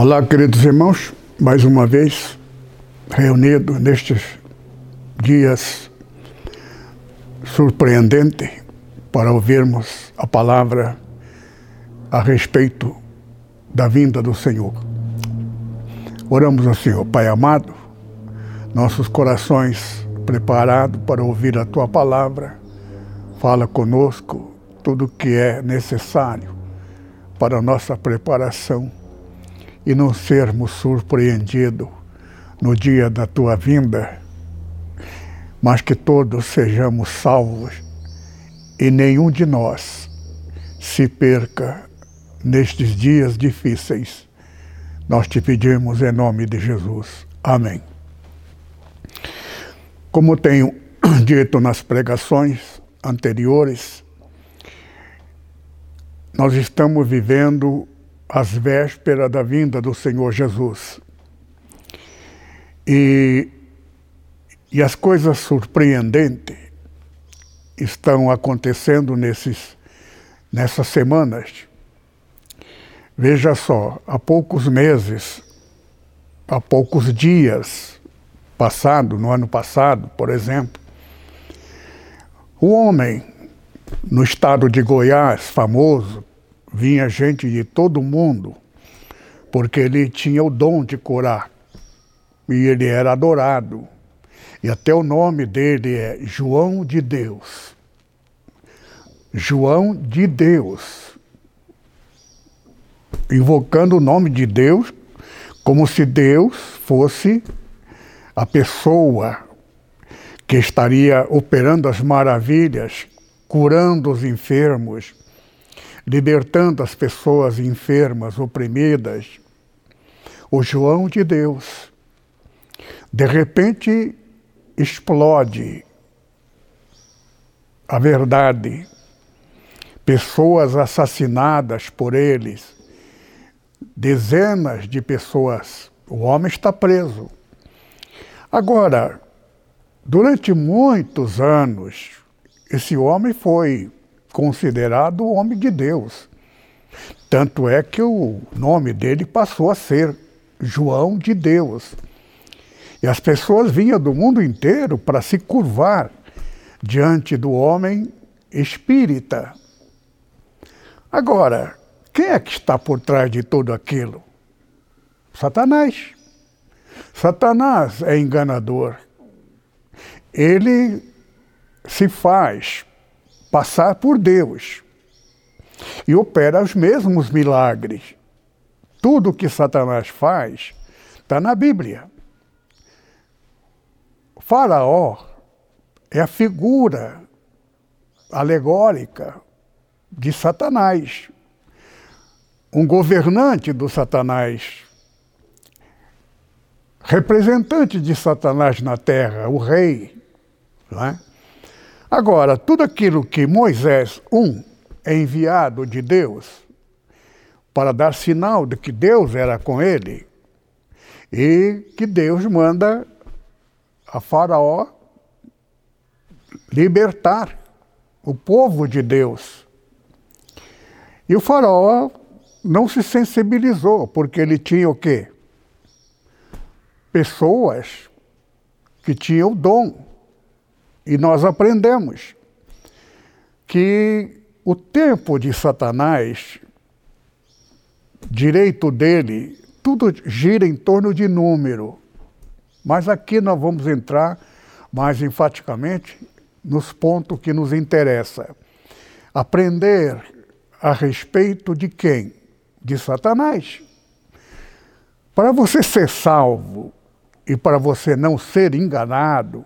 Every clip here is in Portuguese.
Olá, queridos irmãos, mais uma vez reunidos nestes dias surpreendentes para ouvirmos a palavra a respeito da vinda do Senhor. Oramos ao Senhor, Pai amado, nossos corações preparados para ouvir a tua palavra. Fala conosco tudo o que é necessário para a nossa preparação e não sermos surpreendidos no dia da tua vinda, mas que todos sejamos salvos e nenhum de nós se perca nestes dias difíceis. Nós te pedimos em nome de Jesus. Amém. Como tenho dito nas pregações anteriores, nós estamos vivendo às vésperas da vinda do Senhor Jesus. E, e as coisas surpreendentes estão acontecendo nesses, nessas semanas. Veja só, há poucos meses, há poucos dias passado, no ano passado, por exemplo, o homem no estado de Goiás, famoso, vinha gente de todo mundo, porque ele tinha o dom de curar. E ele era adorado. E até o nome dele é João de Deus. João de Deus. Invocando o nome de Deus como se Deus fosse a pessoa que estaria operando as maravilhas, curando os enfermos, libertando as pessoas enfermas, oprimidas. O João de Deus. De repente explode a verdade. Pessoas assassinadas por eles, dezenas de pessoas. O homem está preso. Agora, durante muitos anos, esse homem foi considerado homem de Deus. Tanto é que o nome dele passou a ser João de Deus. E as pessoas vinham do mundo inteiro para se curvar diante do homem espírita. Agora, quem é que está por trás de tudo aquilo? Satanás. Satanás é enganador. Ele se faz passar por Deus e opera os mesmos milagres. Tudo que Satanás faz está na Bíblia. Faraó é a figura alegórica de Satanás, um governante do Satanás, representante de Satanás na terra, o rei. Não é? Agora, tudo aquilo que Moisés, um, é enviado de Deus para dar sinal de que Deus era com ele e que Deus manda a Faraó libertar o povo de Deus. E o Faraó não se sensibilizou, porque ele tinha o quê? Pessoas que tinham o dom e nós aprendemos que o tempo de Satanás, direito dele, tudo gira em torno de número. Mas aqui nós vamos entrar mais enfaticamente nos pontos que nos interessa. Aprender a respeito de quem? De Satanás. Para você ser salvo e para você não ser enganado,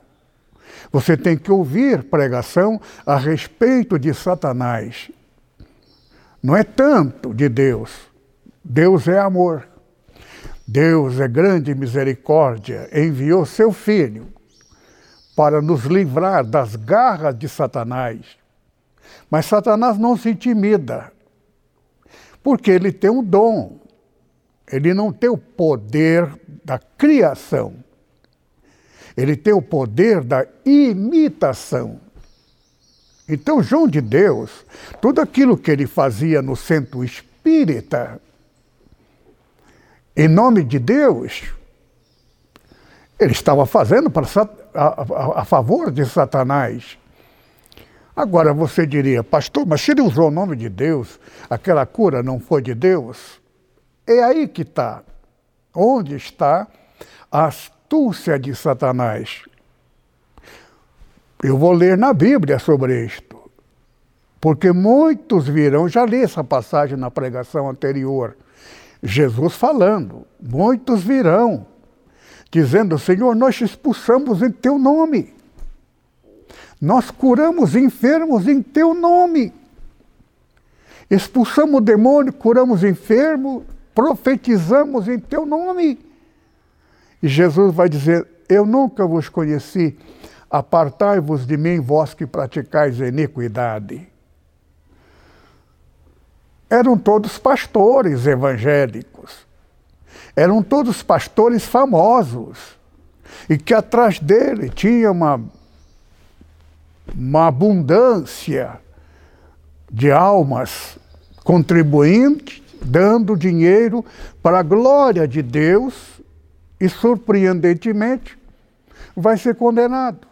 você tem que ouvir pregação a respeito de Satanás. Não é tanto de Deus. Deus é amor. Deus é grande misericórdia, enviou seu Filho para nos livrar das garras de Satanás. Mas Satanás não se intimida, porque ele tem um dom, ele não tem o poder da criação. Ele tem o poder da imitação. Então, João de Deus, tudo aquilo que ele fazia no centro espírita, em nome de Deus, ele estava fazendo para, a, a, a favor de Satanás. Agora você diria, pastor, mas se ele usou o nome de Deus, aquela cura não foi de Deus? É aí que está. Onde está a astúcia de Satanás? Eu vou ler na Bíblia sobre isto. Porque muitos virão, já li essa passagem na pregação anterior, Jesus falando, muitos virão, dizendo: Senhor, nós te expulsamos em teu nome. Nós curamos enfermos em teu nome. Expulsamos o demônio, curamos enfermo, profetizamos em teu nome. E Jesus vai dizer: Eu nunca vos conheci, apartai-vos de mim, vós que praticais iniquidade. Eram todos pastores evangélicos, eram todos pastores famosos, e que atrás dele tinha uma uma abundância de almas contribuintes, dando dinheiro para a glória de Deus e, surpreendentemente, vai ser condenado.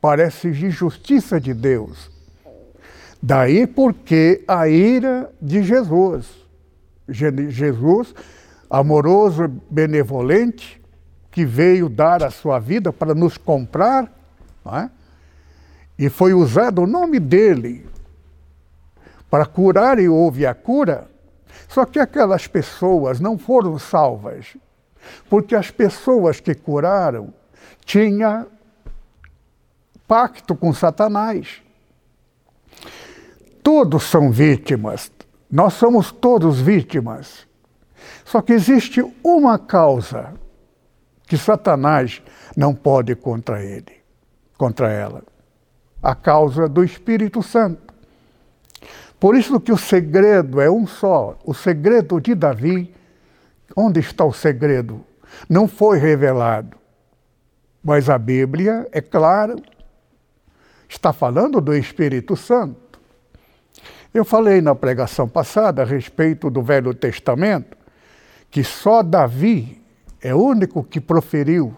Parece injustiça de Deus. Daí porque a ira de Jesus. Jesus, amoroso, benevolente, que veio dar a sua vida para nos comprar, é? e foi usado o nome dele para curar e houve a cura, só que aquelas pessoas não foram salvas, porque as pessoas que curaram tinham pacto com Satanás. Todos são vítimas, nós somos todos vítimas. Só que existe uma causa que Satanás não pode contra ele, contra ela a causa do Espírito Santo. Por isso que o segredo é um só, o segredo de Davi. Onde está o segredo? Não foi revelado. Mas a Bíblia, é clara, está falando do Espírito Santo. Eu falei na pregação passada a respeito do Velho Testamento que só Davi é o único que proferiu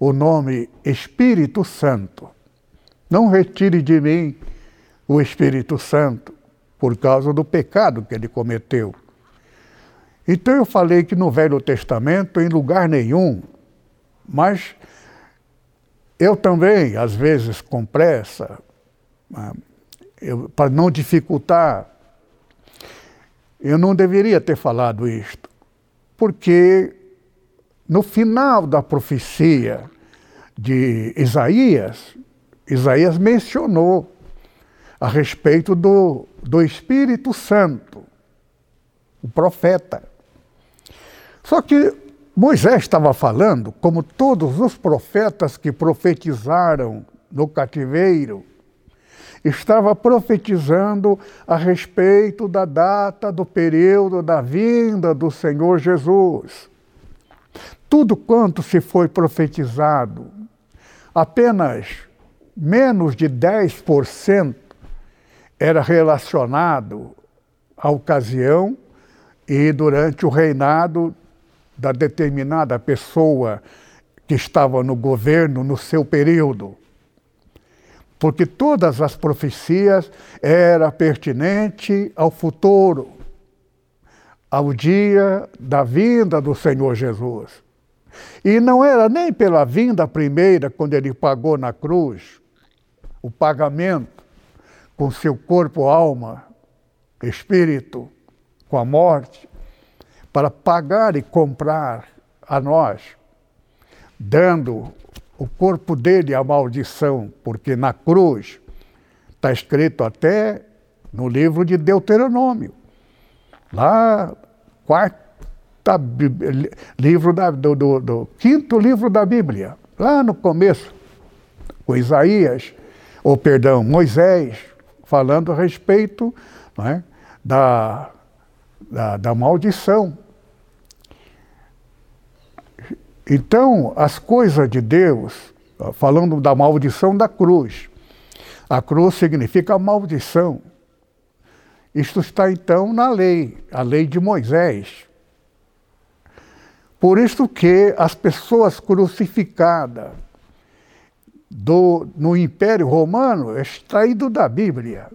o nome Espírito Santo. Não retire de mim o Espírito Santo por causa do pecado que ele cometeu. Então eu falei que no Velho Testamento, em lugar nenhum, mas eu também, às vezes, com pressa, ah, para não dificultar, eu não deveria ter falado isto, porque no final da profecia de Isaías, Isaías mencionou a respeito do, do Espírito Santo, o profeta. Só que Moisés estava falando, como todos os profetas que profetizaram no cativeiro, estava profetizando a respeito da data, do período da vinda do Senhor Jesus. Tudo quanto se foi profetizado, apenas menos de 10% era relacionado à ocasião e durante o reinado da determinada pessoa que estava no governo no seu período. Porque todas as profecias eram pertinentes ao futuro, ao dia da vinda do Senhor Jesus. E não era nem pela vinda primeira, quando ele pagou na cruz, o pagamento com seu corpo, alma, espírito, com a morte, para pagar e comprar a nós, dando o corpo dele à maldição, porque na cruz está escrito até no livro de Deuteronômio, lá, quarta livro da, do, do, do quinto livro da Bíblia, lá no começo, com Isaías, ou perdão, Moisés, falando a respeito é, da, da, da maldição. Então, as coisas de Deus, falando da maldição da cruz, a cruz significa maldição. Isto está então na lei, a lei de Moisés. Por isso que as pessoas crucificadas do, no Império Romano é extraído da Bíblia,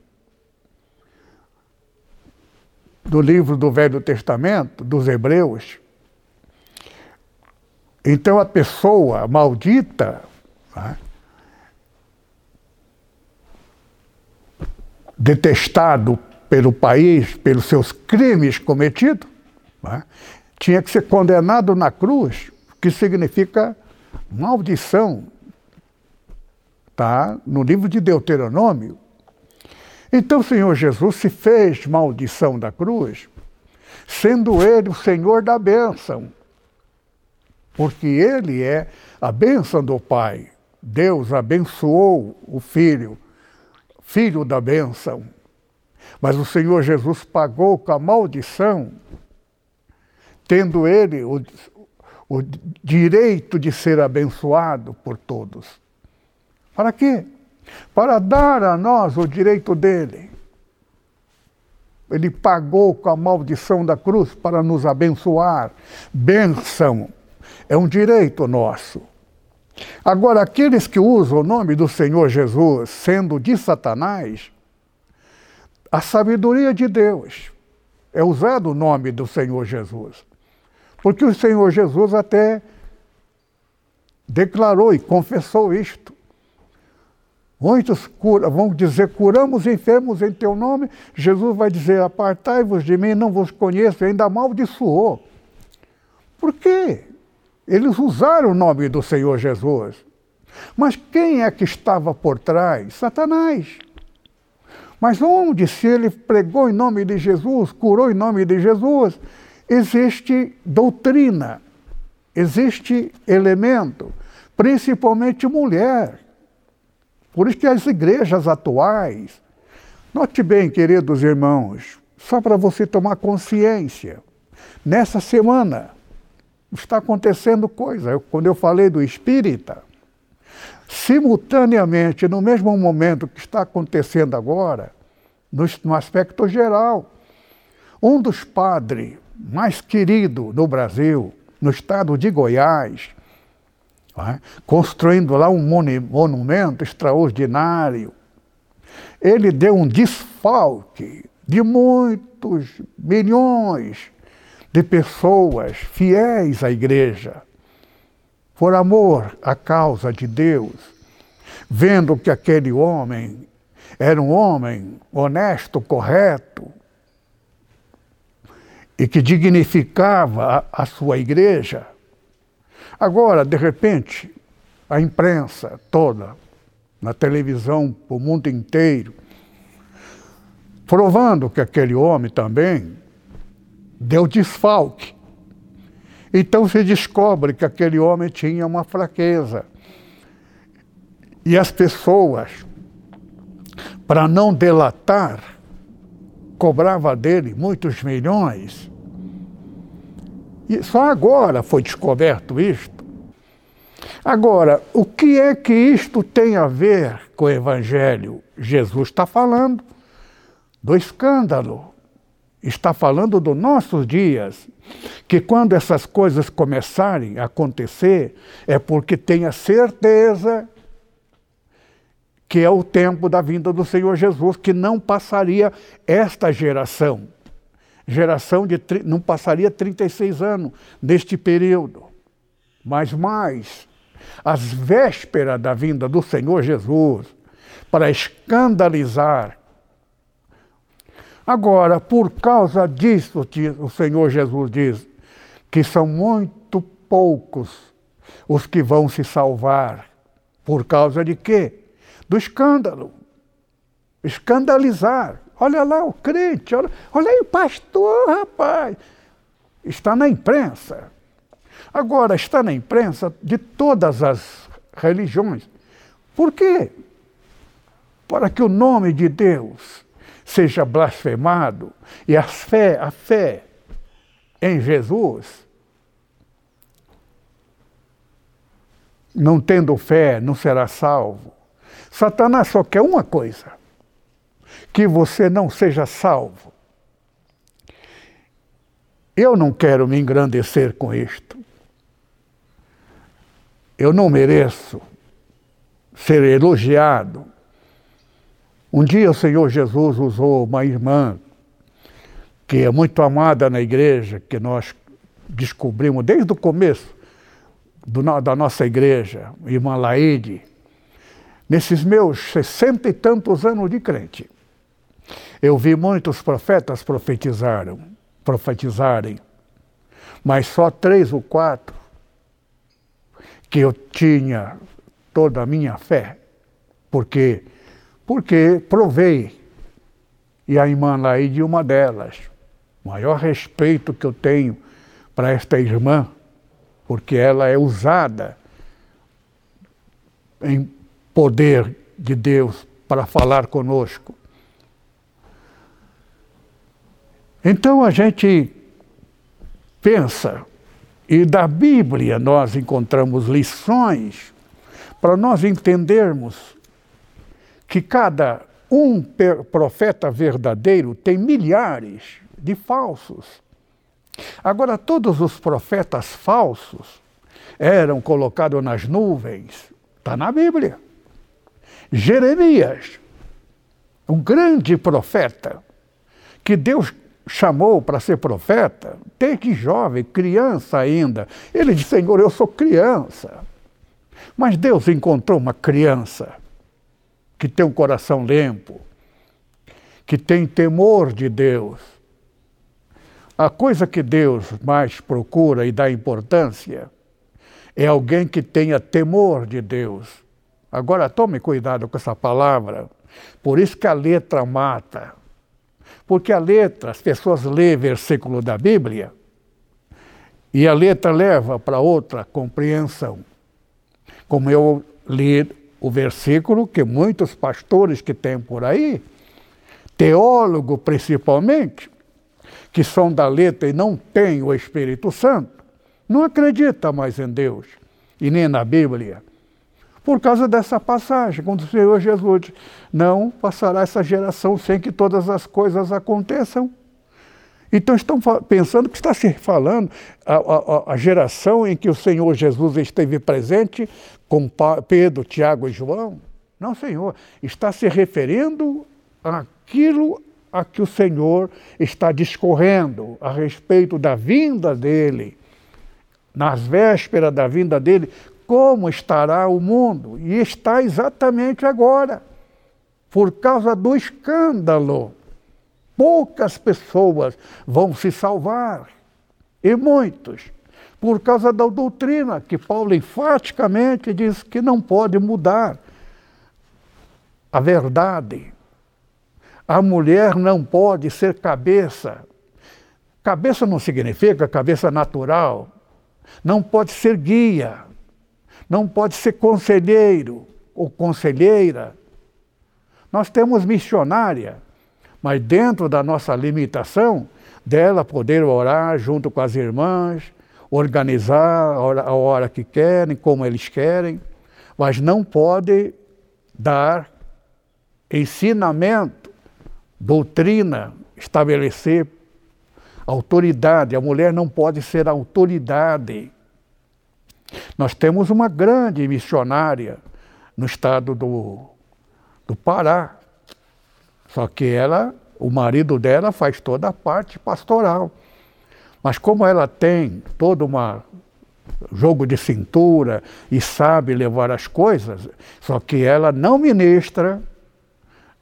do livro do Velho Testamento, dos Hebreus. Então a pessoa maldita né, detestado pelo país, pelos seus crimes cometidos, né? tinha que ser condenado na cruz, que significa maldição. Está no livro de Deuteronômio. Então o Senhor Jesus se fez maldição da cruz, sendo ele o Senhor da bênção, porque ele é a bênção do Pai. Deus abençoou o Filho filho da bênção. Mas o Senhor Jesus pagou com a maldição, tendo ele o, o direito de ser abençoado por todos. Para quê? Para dar a nós o direito dele. Ele pagou com a maldição da cruz para nos abençoar. Benção é um direito nosso. Agora, aqueles que usam o nome do Senhor Jesus sendo de Satanás, a sabedoria de Deus é usado o nome do Senhor Jesus. Porque o Senhor Jesus até declarou e confessou isto. Muitos cura, vão dizer, curamos enfermos em teu nome. Jesus vai dizer, apartai-vos de mim, não vos conheço, ainda amaldiçoou. Por quê? Eles usaram o nome do Senhor Jesus. Mas quem é que estava por trás? Satanás. Mas onde, se ele pregou em nome de Jesus, curou em nome de Jesus, existe doutrina, existe elemento, principalmente mulher. Por isso que as igrejas atuais, note bem, queridos irmãos, só para você tomar consciência, nessa semana, está acontecendo coisa. Eu, quando eu falei do espírita, simultaneamente, no mesmo momento que está acontecendo agora, no, no aspecto geral, um dos padres mais queridos do Brasil, no estado de Goiás, é? construindo lá um monumento extraordinário, ele deu um desfalque de muitos milhões de pessoas fiéis à igreja, por amor à causa de Deus, vendo que aquele homem era um homem honesto, correto, e que dignificava a, a sua igreja. Agora, de repente, a imprensa toda, na televisão, o mundo inteiro, provando que aquele homem também deu desfalque. Então se descobre que aquele homem tinha uma fraqueza. E as pessoas, para não delatar, cobrava dele muitos milhões. E só agora foi descoberto isto. Agora, o que é que isto tem a ver com o Evangelho? Jesus está falando do escândalo está falando dos nossos dias, que quando essas coisas começarem a acontecer, é porque tenha certeza que é o tempo da vinda do Senhor Jesus, que não passaria esta geração. Geração de não passaria 36 anos neste período, mas mais, às vésperas da vinda do Senhor Jesus, para escandalizar Agora, por causa disso, o Senhor Jesus diz que são muito poucos os que vão se salvar. Por causa de quê? Do escândalo. Escandalizar. Olha lá o crente, olha, olha aí o pastor, rapaz. Está na imprensa. Agora, está na imprensa de todas as religiões. Por quê? Para que o nome de Deus seja blasfemado e a fé, a fé em Jesus, não tendo fé, não será salvo. Satanás só quer uma coisa: que você não seja salvo. Eu não quero me engrandecer com isto. eu não mereço ser elogiado. Um dia o Senhor Jesus usou uma irmã que é muito amada na igreja, que nós descobrimos desde o começo do, da nossa igreja, irmã Laide, nesses meus sessenta e tantos anos de crente. Eu vi muitos profetas profetizaram, profetizarem, mas só três ou quatro que eu tinha toda a minha fé. Porque porque provei e a irmã Laide uma delas. O maior respeito que eu tenho para esta irmã, porque ela é usada em poder de Deus para falar conosco. Então a gente pensa, e da Bíblia nós encontramos lições para nós entendermos que cada um profeta verdadeiro tem milhares de falsos. Agora, todos os profetas falsos eram colocados nas nuvens. Está na Bíblia. Jeremias, um grande profeta, que Deus chamou para ser profeta, desde jovem, criança ainda. Ele disse: Senhor, eu sou criança. Mas Deus encontrou uma criança que tem um coração limpo, que tem temor de Deus a coisa que Deus mais procura e dá importância é alguém que tenha temor de Deus. Agora tome cuidado com essa palavra. Por isso que a letra mata. Porque a letra, as pessoas lêem versículo da Bíblia e a letra leva para outra compreensão. Como eu li o versículo que muitos pastores que tem por aí, teólogo principalmente, que são da letra e não têm o Espírito Santo, não acredita mais em Deus e nem na Bíblia. Por causa dessa passagem, quando o Senhor Jesus diz, não passará essa geração sem que todas as coisas aconteçam. Então estão pensando que está se falando a, a, a, geração em que o Senhor Jesus esteve presente com Pedro, Tiago e João. Não, Senhor, está se referindo àquilo a que o Senhor está discorrendo a respeito da vinda dele, nas vésperas da vinda dele, como estará o mundo. E está exatamente agora, por causa do escândalo. Poucas pessoas vão se salvar, e muitos, por causa da doutrina que Paulo enfaticamente diz que não pode mudar a verdade a mulher não pode ser cabeça. Cabeça não significa cabeça natural. Não pode ser guia. Não pode ser conselheiro ou conselheira. Nós temos missionária, mas dentro da nossa limitação, dela poder orar junto com as irmãs, organizar a hora que querem, como eles querem, mas não pode dar ensinamento doutrina, estabelecer autoridade. A mulher não pode ser autoridade. Nós temos uma grande missionária no estado do, do Pará. Só que ela, o marido dela faz toda a parte pastoral. Mas como ela tem todo um jogo de cintura e sabe levar as coisas, só que ela não ministra,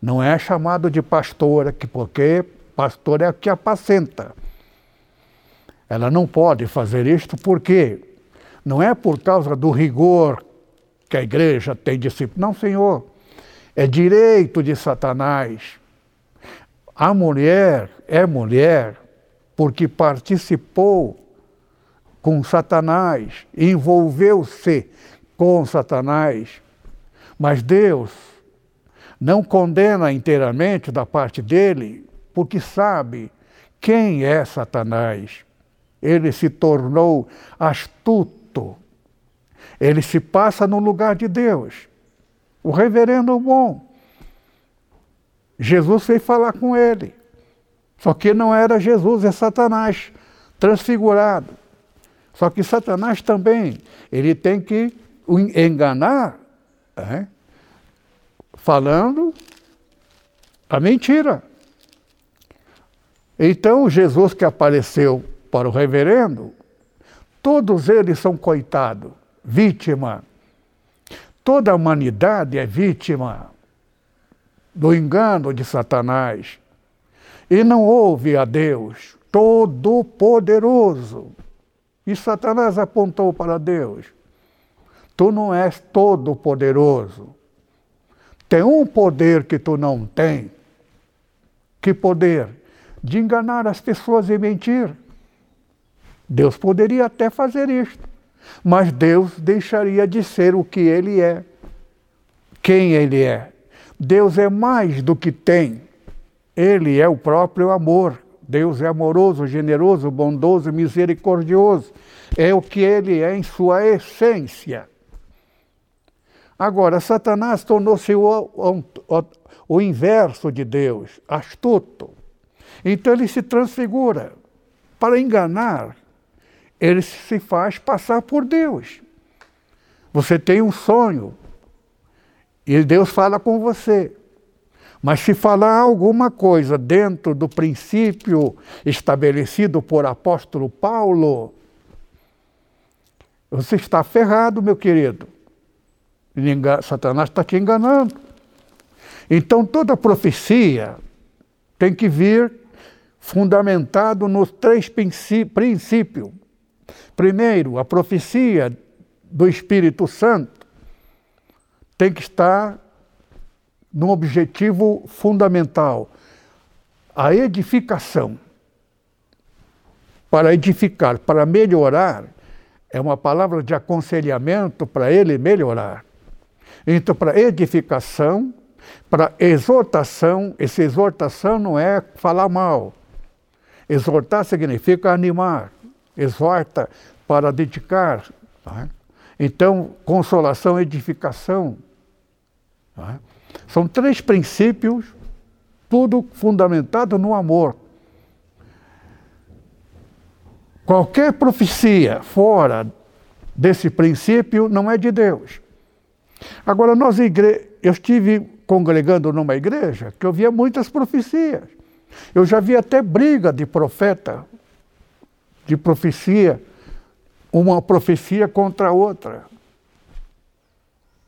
não é chamado de pastora, porque pastor é o que apacenta. Ela não pode fazer isto porque não é por causa do rigor que a igreja tem discípulo. Não, Senhor. É direito de Satanás. A mulher é mulher porque participou com Satanás, envolveu-se com Satanás. Mas Deus não condena inteiramente da parte dele, porque sabe quem é Satanás. Ele se tornou astuto. Ele se passa no lugar de Deus. O reverendo bom. Jesus veio falar com ele. Só que não era Jesus, é Satanás transfigurado. Só que Satanás também, ele tem que enganar é, falando a mentira. Então, Jesus que apareceu para o reverendo, todos eles são coitados, vítima. Toda a humanidade é vítima do engano de Satanás. E não houve a Deus Todo-Poderoso. E Satanás apontou para Deus. Tu não és todo-poderoso. Tem um poder que tu não tem. Que poder? De enganar as pessoas e mentir. Deus poderia até fazer isto, mas Deus deixaria de ser o que ele é. Quem ele é? Deus é mais do que tem. Ele é o próprio amor. Deus é amoroso, generoso, bondoso, misericordioso. É o que ele é em sua essência. Agora, Satanás tornou-se o, o, o, inverso de Deus, astuto. Então ele se transfigura. Para enganar, ele se faz passar por Deus. Você tem um sonho e Deus fala com você. Mas se falar alguma coisa dentro do princípio estabelecido por apóstolo Paulo, você está ferrado, meu querido. Satanás está te enganando. Então toda profecia tem que vir fundamentado nos três princípios. Primeiro, a profecia do Espírito Santo tem que estar num objetivo fundamental, a edificação. Para edificar, para melhorar, é uma palavra de aconselhamento para ele melhorar. Então, para edificação, para exortação, essa exortação não é falar mal. Exortar significa animar, exorta para dedicar. É? Então, consolação, edificação. É? São três princípios, tudo fundamentado no amor. Qualquer profecia fora desse princípio não é de Deus. Agora, nós igre... eu estive congregando numa igreja que eu via muitas profecias. Eu já vi até briga de profeta, de profecia, uma profecia contra outra.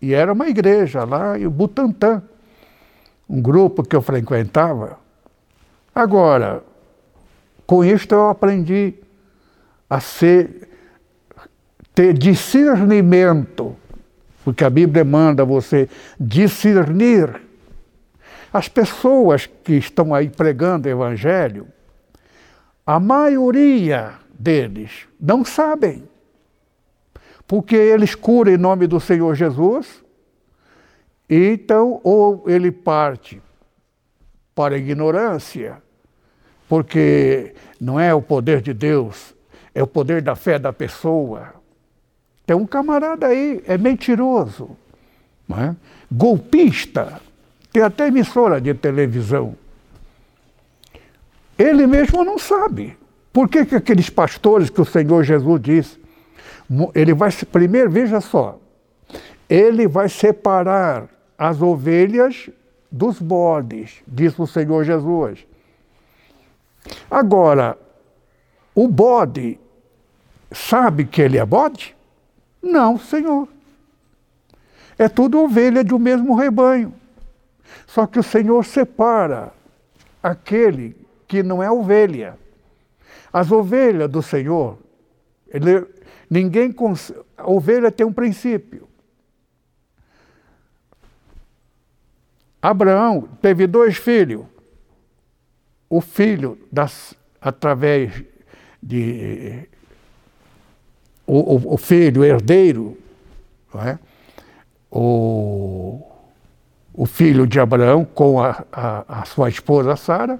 E era uma igreja lá em Butantã, um grupo que eu frequentava. Agora, com isto eu aprendi a ser, ter discernimento porque a Bíblia manda você discernir. As pessoas que estão aí pregando o Evangelho, a maioria deles não sabem. Porque eles curam em nome do Senhor Jesus, então, ou ele parte para a ignorância, porque não é o poder de Deus, é o poder da fé da pessoa. Tem um camarada aí, é mentiroso, é? golpista, tem até emissora de televisão. Ele mesmo não sabe. Por que, que aqueles pastores que o Senhor Jesus disse, ele vai, primeiro, veja só, ele vai separar as ovelhas dos bodes, disse o Senhor Jesus. Agora, o bode sabe que ele é bode? Não, Senhor. É tudo ovelha de um mesmo rebanho. Só que o Senhor separa aquele que não é ovelha. As ovelhas do Senhor, ele, ninguém. A ovelha tem um princípio. Abraão teve dois filhos. O filho, das, através de o, o, o filho, herdeiro, é? o, o filho de Abraão com a, a, a sua esposa Sara.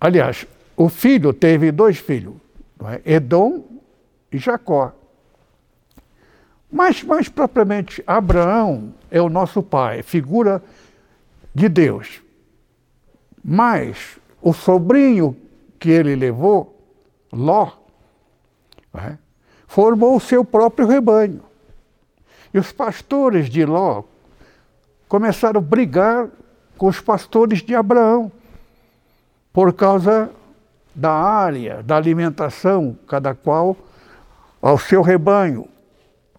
Aliás, o filho teve dois filhos? Edom e Jacó. Mas, mais propriamente, Abraão é o nosso pai, figura de Deus. Mas o sobrinho que ele levou, Ló, é? formou o seu próprio rebanho. E os pastores de Ló começaram a brigar com os pastores de Abraão por causa da área, da alimentação, cada qual ao seu rebanho.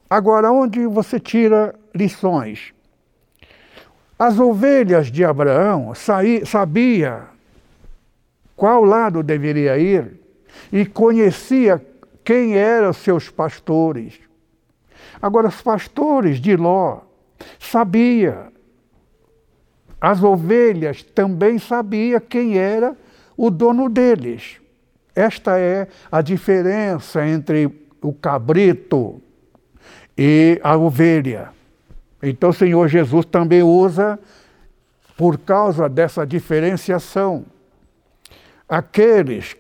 Agora, onde você tira lições? As ovelhas de Abraão sabia qual lado deveria ir e conhecia quem eram seus pastores. Agora, os pastores de Ló sabia. As ovelhas também sabia quem era o dono deles. Esta é a diferença entre o cabrito e a ovelha. Então o Senhor Jesus também usa, por causa dessa diferenciação, aqueles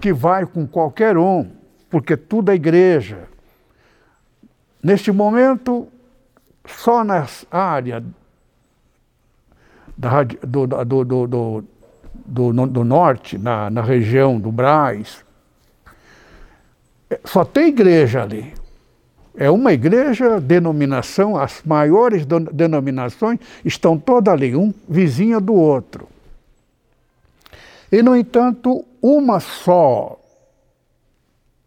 que vai com qualquer um, porque tudo é igreja. Neste momento, só na área da, do, do, do, do do, no, do norte, na, na região do Braz. Só tem igreja ali. É uma igreja, denominação, as maiores denominações estão todas ali, um vizinha do outro. E, no entanto, uma só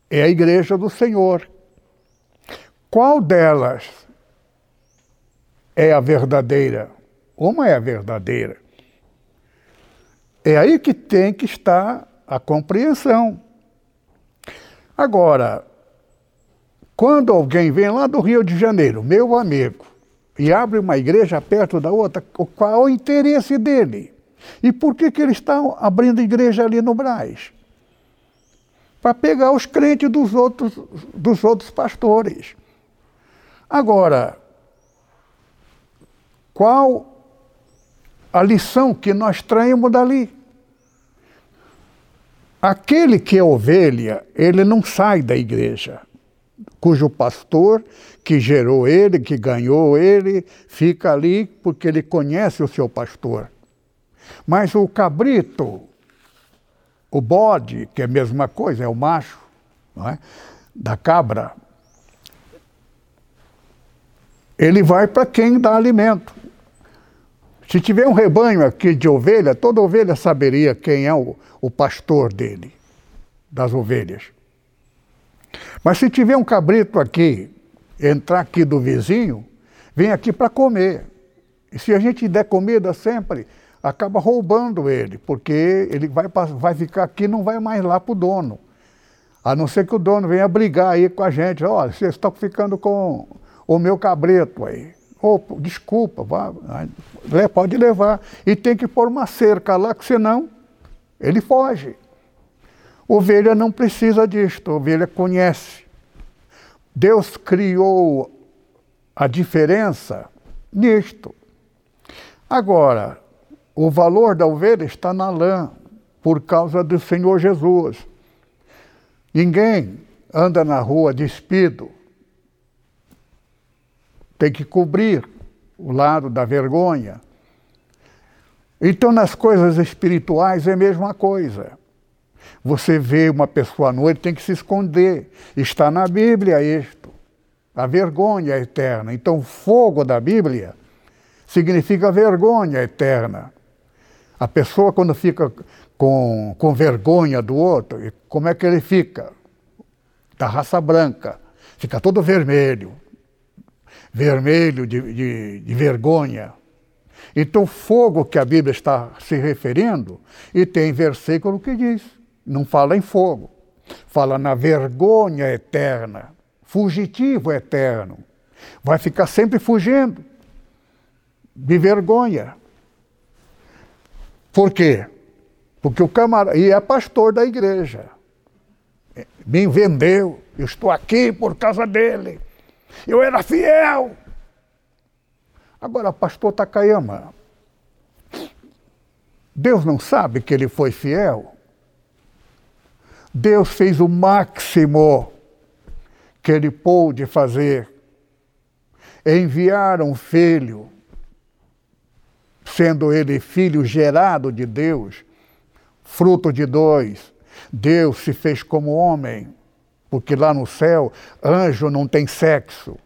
é a igreja do Senhor. Qual delas é a verdadeira? Uma é a verdadeira. É aí que tem que estar a compreensão. Agora, quando alguém vem lá do Rio de Janeiro, meu amigo, e abre uma igreja perto da outra, qual é o interesse dele? E por que, que ele está abrindo igreja ali no Braz? Para pegar os crentes dos outros, dos outros pastores. Agora, qual a lição que nós traímos dali. Aquele que é ovelha, ele não sai da igreja, cujo pastor que gerou ele, que ganhou ele, fica ali porque ele conhece o seu pastor. Mas o cabrito, o bode, que é a mesma coisa, é o macho é? da cabra, ele vai para quem dá alimento. Se tiver um rebanho aqui de ovelha, toda ovelha saberia quem é o, o pastor dele, das ovelhas. Mas se tiver um cabrito aqui, entrar aqui do vizinho, vem aqui para comer. E se a gente der comida sempre, acaba roubando ele, porque ele vai, vai ficar aqui e não vai mais lá para o dono. A não ser que o dono venha brigar aí com a gente. Olha, vocês estão ficando com o meu cabrito aí. Oh, desculpa, vá, pode levar. E tem que pôr uma cerca lá, que senão ele foge. Ovelha não precisa disto, ovelha conhece. Deus criou a diferença nisto. Agora, o valor da ovelha está na lã, por causa do Senhor Jesus. Ninguém anda na rua despido tem que cobrir o lado da vergonha. Então, nas coisas espirituais é a mesma coisa. Você vê uma pessoa à noite, tem que se esconder. Está na Bíblia isto. A vergonha eterna. Então, o fogo da Bíblia significa vergonha eterna. A pessoa, quando fica com, com vergonha do outro, como é que ele fica? Da raça branca. Fica todo vermelho vermelho de, de, de vergonha. Então, fogo que a Bíblia está se referindo, e tem versículo que diz, não fala em fogo, fala na vergonha eterna, fugitivo eterno. Vai ficar sempre fugindo de vergonha. Por quê? Porque o camarada, e é pastor da igreja, me vendeu, eu estou aqui por causa dele. Eu era fiel. Agora, pastor Takayama, Deus não sabe que ele foi fiel? Deus fez o máximo que ele pôde fazer. Enviar um filho, sendo ele filho gerado de Deus, fruto de dois. Deus se fez como homem porque lá no céu, anjo não tem sexo.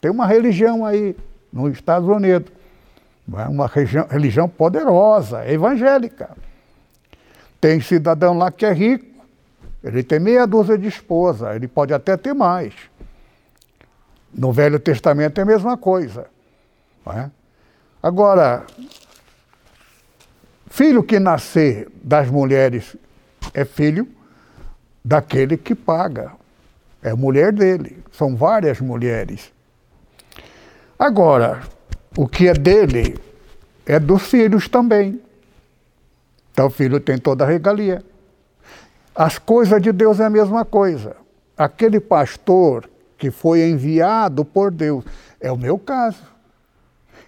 Tem uma religião aí nos Estados Unidos, uma religião, religião poderosa, evangélica. Tem cidadão lá que é rico, ele tem meia dúzia de esposa, ele pode até ter mais. No Velho Testamento é a mesma coisa. É? Agora, filho que nascer das mulheres é filho daquele que paga. É mulher dele. São várias mulheres. Agora, o que é dele é dos filhos também. Então o filho tem toda a regalia. As coisas de Deus é a mesma coisa. Aquele pastor que foi enviado por Deus, é o meu caso.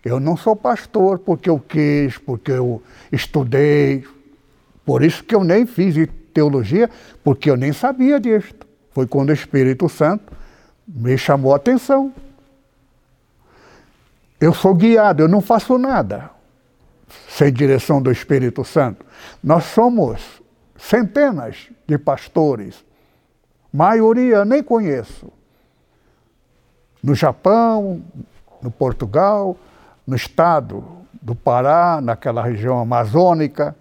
Eu não sou pastor porque eu quis, porque eu estudei. Por isso que eu nem fiz teologia, porque eu nem sabia disto. Foi quando o Espírito Santo me chamou a atenção. Eu sou guiado, eu não faço nada sem direção do Espírito Santo. Nós somos centenas de pastores, maioria nem conheço. No Japão, no Portugal, no estado do Pará, naquela região amazônica,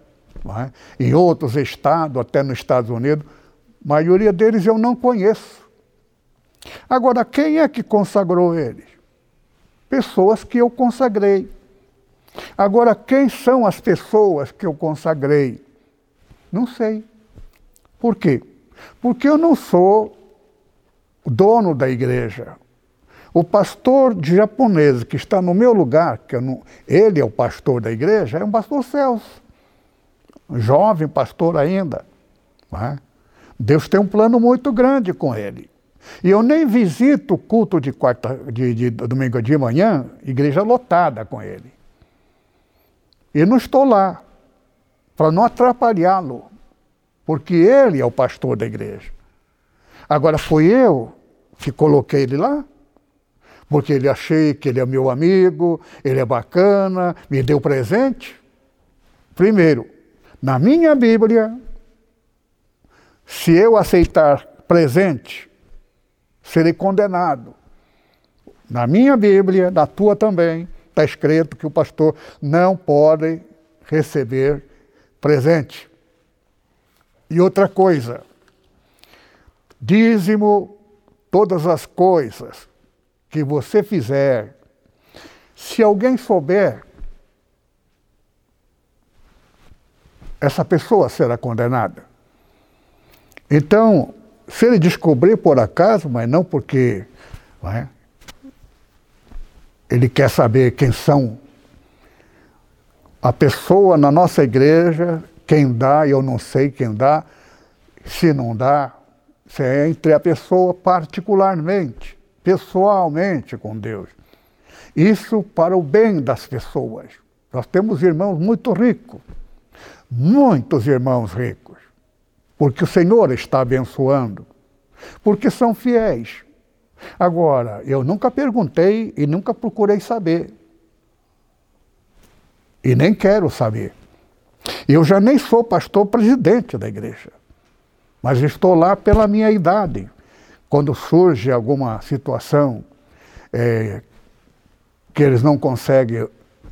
é? em outros estados, até nos Estados Unidos, a maioria deles eu não conheço. Agora, quem é que consagrou eles? Pessoas que eu consagrei. Agora, quem são as pessoas que eu consagrei? Não sei. Por quê? Porque eu não sou dono da igreja. O pastor japonês que está no meu lugar, que não, ele é o pastor da igreja, é um pastor Celso. Jovem pastor ainda. É? Deus tem um plano muito grande com ele. E eu nem visito o culto de, quarta, de, de domingo de manhã, igreja lotada com ele. E não estou lá para não atrapalhá-lo, porque ele é o pastor da igreja. Agora, fui eu que coloquei ele lá? porque ele achei que ele é meu amigo, ele é bacana, me deu presente. Primeiro, na minha Bíblia, se eu aceitar presente, serei condenado. Na minha Bíblia, na tua também, está escrito que o pastor não pode receber presente. E outra coisa, dízimo todas as coisas que você fizer, se alguém souber, essa pessoa será condenada. Então, se ele descobrir por acaso, mas não porque não é, ele quer saber quem são a pessoa na nossa igreja, quem dá, eu não sei quem dá, se não dá, se é entre a pessoa particularmente pessoalmente com Deus. Isso para o bem das pessoas. Nós temos irmãos muito ricos, muitos irmãos ricos, porque o Senhor está abençoando, porque são fiéis. Agora, eu nunca perguntei e nunca procurei saber. E nem quero saber. Eu já nem sou pastor presidente da igreja, mas estou lá pela minha idade quando surge alguma situação é, que eles não conseguem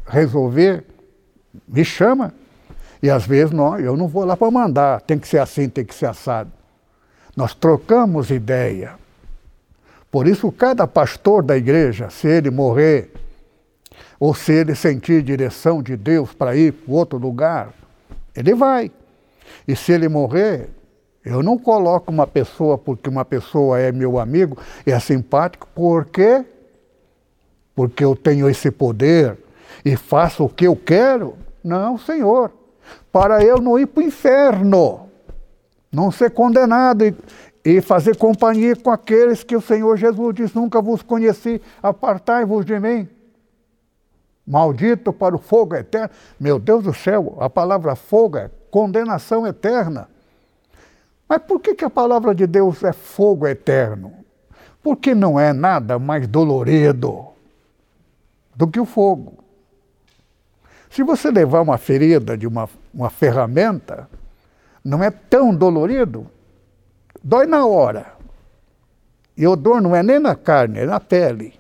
resolver, me chama. E às vezes não, eu não vou lá para mandar, tem que ser assim, tem que ser assado. Nós trocamos ideia. Por isso, cada pastor da igreja, se ele morrer, ou se ele sentir direção de Deus para ir para outro lugar, ele vai. E se ele morrer, eu não coloco uma pessoa porque uma pessoa é meu amigo, é simpático, por quê? Porque eu tenho esse poder e faço o que eu quero? Não, Senhor. Para eu não ir para o inferno, não ser condenado e, e fazer companhia com aqueles que o Senhor Jesus diz: Nunca vos conheci, apartai-vos de mim. Maldito para o fogo eterno. Meu Deus do céu, a palavra fogo é condenação eterna. Mas por que, que a palavra de Deus é fogo eterno? Porque não é nada mais dolorido do que o fogo. Se você levar uma ferida de uma, uma ferramenta, não é tão dolorido, dói na hora. E o dor não é nem na carne, é na pele.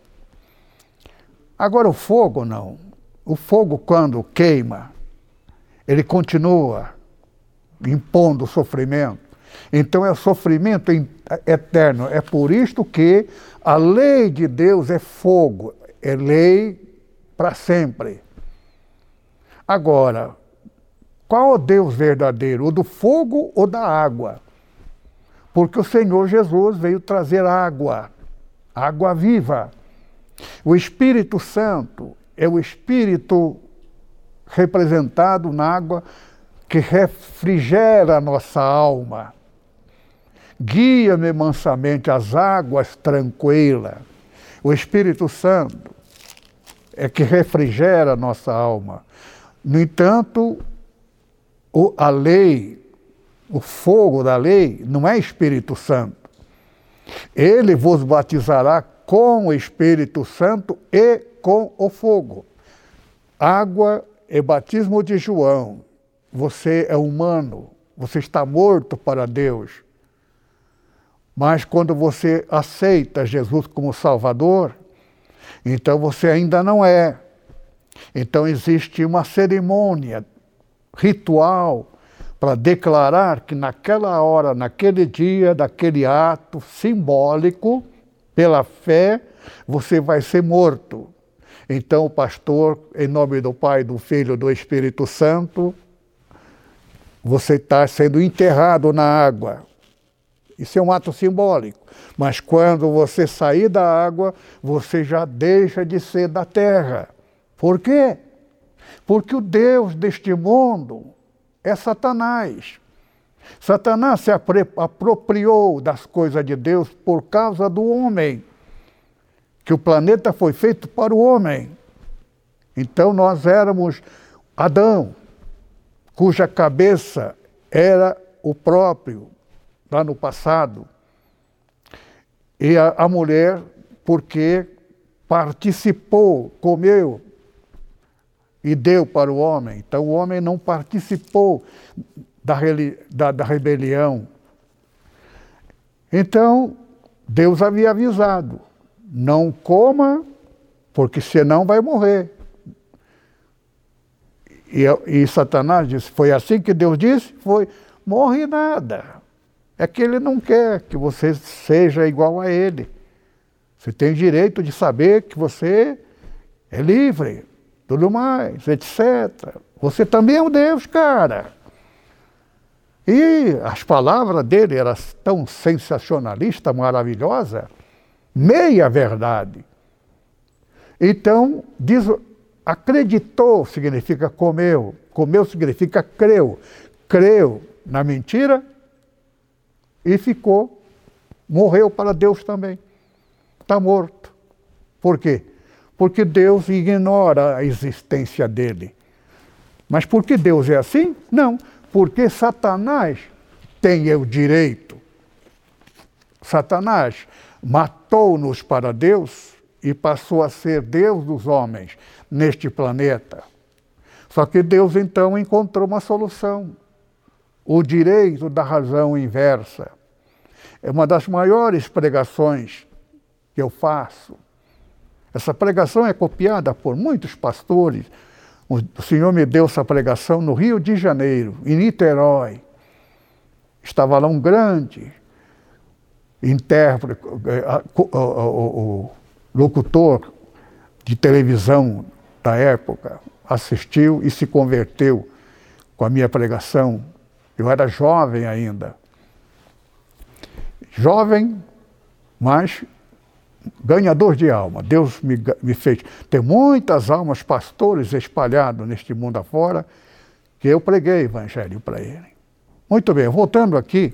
Agora o fogo não. O fogo, quando queima, ele continua impondo sofrimento. Então é sofrimento eterno. É por isto que a lei de Deus é fogo, é lei para sempre. Agora, qual é o Deus verdadeiro? O do fogo ou da água? Porque o Senhor Jesus veio trazer água, água viva. O Espírito Santo é o Espírito representado na água que refrigera a nossa alma. Guia-me mansamente às águas tranquilas. O Espírito Santo é que refrigera a nossa alma. No entanto, a lei, o fogo da lei, não é Espírito Santo. Ele vos batizará com o Espírito Santo e com o fogo. Água é batismo de João. Você é humano, você está morto para Deus. Mas quando você aceita Jesus como Salvador, então você ainda não é. Então existe uma cerimônia ritual para declarar que naquela hora, naquele dia, daquele ato simbólico, pela fé, você vai ser morto. Então o pastor, em nome do Pai, do Filho do Espírito Santo, você está sendo enterrado na água. Isso é um ato simbólico. Mas quando você sair da água, você já deixa de ser da terra. Por quê? Porque o Deus deste mundo é Satanás. Satanás se apropriou das coisas de Deus por causa do homem. Que o planeta foi feito para o homem. Então nós éramos Adão, cuja cabeça era o próprio, lá no passado. E a, a mulher, porque participou, comeu e deu para o homem. Então o homem não participou da, da, da rebelião. Então Deus havia avisado: não coma, porque senão vai morrer. E, e Satanás disse: Foi assim que Deus disse? Foi. Morre nada. É que ele não quer que você seja igual a ele. Você tem direito de saber que você é livre, tudo mais, etc. Você também é um Deus, cara. E as palavras dele eram tão sensacionalista, maravilhosa, meia verdade. Então, diz Acreditou significa comeu, comeu significa creu. Creu na mentira e ficou, morreu para Deus também. Está morto. Por quê? Porque Deus ignora a existência dele. Mas por que Deus é assim? Não, porque Satanás tem o direito. Satanás matou-nos para Deus e passou a ser Deus dos homens neste planeta. Só que Deus então encontrou uma solução: o direito da razão inversa. É uma das maiores pregações que eu faço. Essa pregação é copiada por muitos pastores. O Senhor me deu essa pregação no Rio de Janeiro, em Niterói. Estava lá um grande intérprete, o, o locutor de televisão da época, assistiu e se converteu com a minha pregação. Eu era jovem ainda. Jovem, mas ganhador de alma. Deus me, me fez. Tem muitas almas pastores espalhados neste mundo afora que eu preguei evangelho para ele. Muito bem, voltando aqui.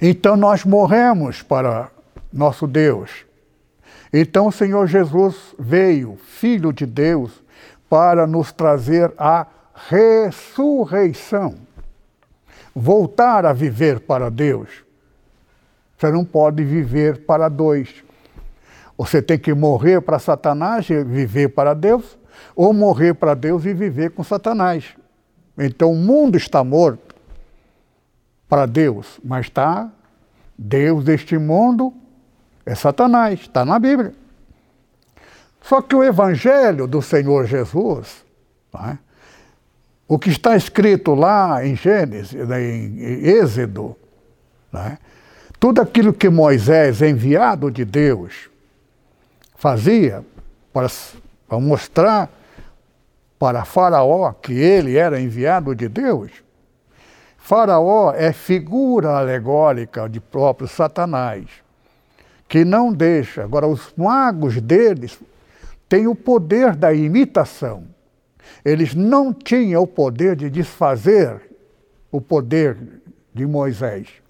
Então nós morremos para nosso Deus. Então o Senhor Jesus veio, Filho de Deus, para nos trazer a ressurreição. Voltar a viver para Deus. Você não pode viver para dois. Você tem que morrer para Satanás e viver para Deus, ou morrer para Deus e viver com Satanás. Então o mundo está morto para Deus, mas está Deus deste mundo é Satanás, está na Bíblia. Só que o Evangelho do Senhor Jesus, é? o que está escrito lá em Gênesis, em Êxodo? Tudo aquilo que Moisés, enviado de Deus, fazia para, para mostrar para Faraó que ele era enviado de Deus, Faraó é figura alegórica de próprio Satanás, que não deixa. Agora, os magos deles têm o poder da imitação. Eles não tinham o poder de desfazer o poder de Moisés,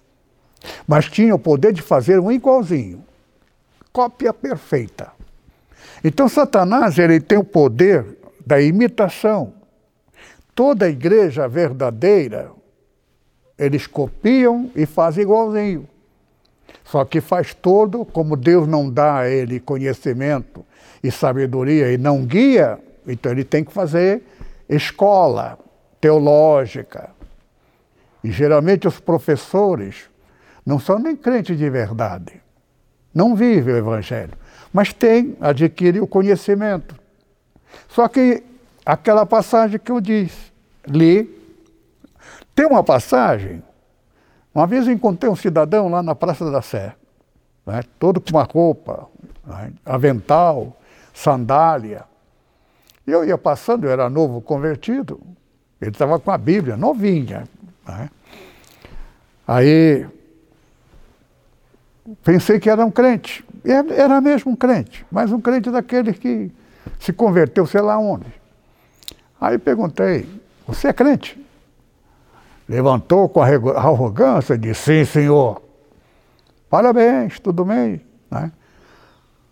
mas tinham o poder de fazer um igualzinho, cópia perfeita. Então, Satanás ele tem o poder da imitação. Toda igreja verdadeira, eles copiam e fazem igualzinho. Só que faz todo, como Deus não dá a ele conhecimento e sabedoria e não guia, então ele tem que fazer escola teológica. E geralmente os professores não são nem crentes de verdade. Não vivem o evangelho, mas têm, adquirem o conhecimento. Só que aquela passagem que eu disse, li, tem uma passagem, uma vez encontrei um cidadão lá na Praça da Sé, né, todo com uma roupa, né, avental, sandália. Eu ia passando, eu era novo convertido, ele estava com a Bíblia, novinha. Né? Aí pensei que era um crente. Era mesmo um crente, mas um crente daqueles que se converteu sei lá onde. Aí perguntei, você é crente? Levantou com arrogância e disse, sim, senhor. Parabéns, tudo bem. Né?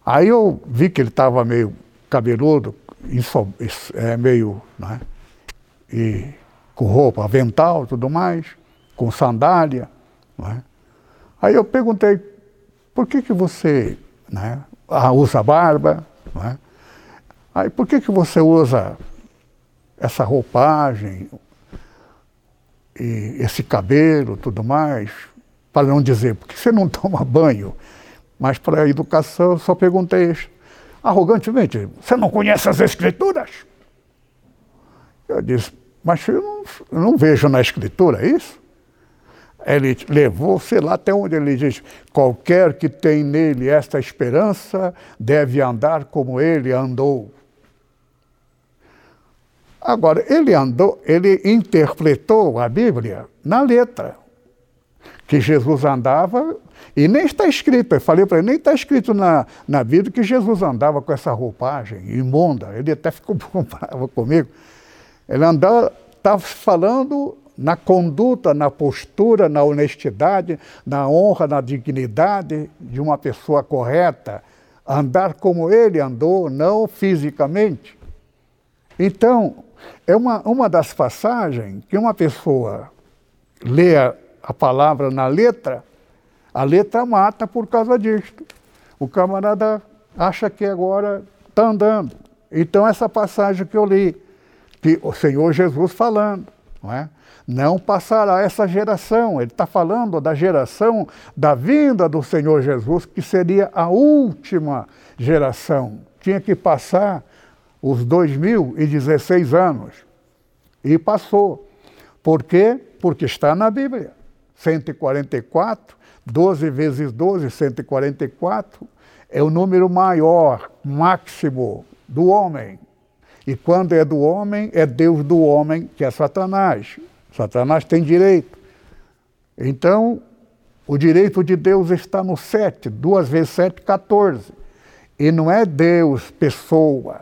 Aí eu vi que ele estava meio cabeludo, é, meio, né? E com roupa, avental tudo mais, com sandália. Né? Aí eu perguntei, por que, que você né, usa barba? Né? Aí por que, que você usa essa roupagem, e esse cabelo, tudo mais, para não dizer, porque você não toma banho, mas para a educação eu só perguntei arrogantemente, você não conhece as escrituras? Eu disse, mas eu não, eu não vejo na escritura isso. Ele levou, sei lá até onde ele diz, qualquer que tem nele esta esperança deve andar como ele andou. Agora, ele andou, ele interpretou a Bíblia na letra. Que Jesus andava, e nem está escrito, eu falei para ele, nem está escrito na, na Bíblia que Jesus andava com essa roupagem imunda. Ele até ficou bravo comigo. Ele andava, estava falando na conduta, na postura, na honestidade, na honra, na dignidade de uma pessoa correta. Andar como ele andou, não fisicamente. Então, é uma, uma das passagens que uma pessoa lê a, a palavra na letra, a letra mata por causa disto. O camarada acha que agora está andando. Então, essa passagem que eu li, que o Senhor Jesus falando, não é? Não passará essa geração. Ele está falando da geração da vinda do Senhor Jesus, que seria a última geração. Tinha que passar os 2016 anos. E passou. Por quê? Porque está na Bíblia. 144, 12 vezes 12, 144, é o número maior, máximo do homem. E quando é do homem, é Deus do homem, que é Satanás. Satanás tem direito. Então, o direito de Deus está no 7, 2 vezes 7, 14. E não é Deus pessoa,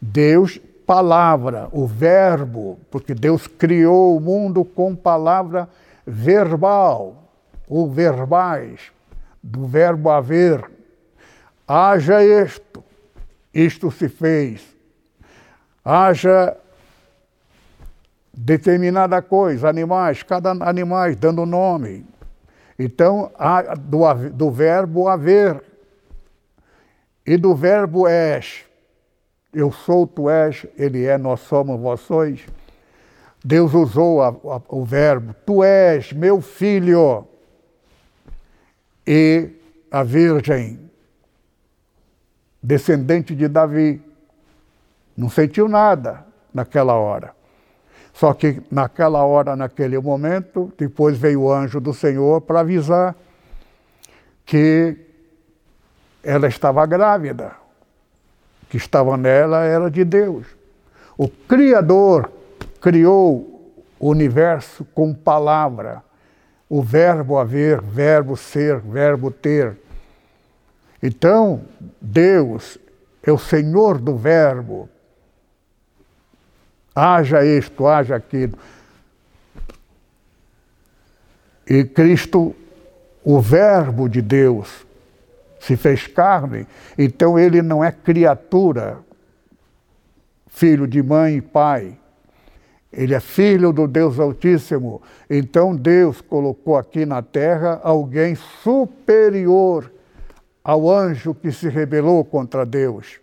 Deus, palavra, o verbo, porque Deus criou o mundo com palavra verbal, ou verbais, do verbo haver. Haja isto, isto se fez. Haja determinada coisa, animais, cada animais dando nome. Então, do, do verbo haver e do verbo és eu sou, tu és, ele é, nós somos, vós sois. Deus usou a, a, o verbo, tu és meu filho. E a Virgem descendente de Davi. Não sentiu nada naquela hora. Só que naquela hora, naquele momento, depois veio o anjo do Senhor para avisar que ela estava grávida, que estava nela era de Deus. O Criador criou o universo com palavra, o verbo haver, verbo ser, verbo ter. Então, Deus é o Senhor do verbo, haja isto, haja aquilo. E Cristo, o Verbo de Deus, se fez carne, então ele não é criatura, filho de mãe e pai. Ele é filho do Deus Altíssimo. Então Deus colocou aqui na terra alguém superior ao anjo que se rebelou contra Deus,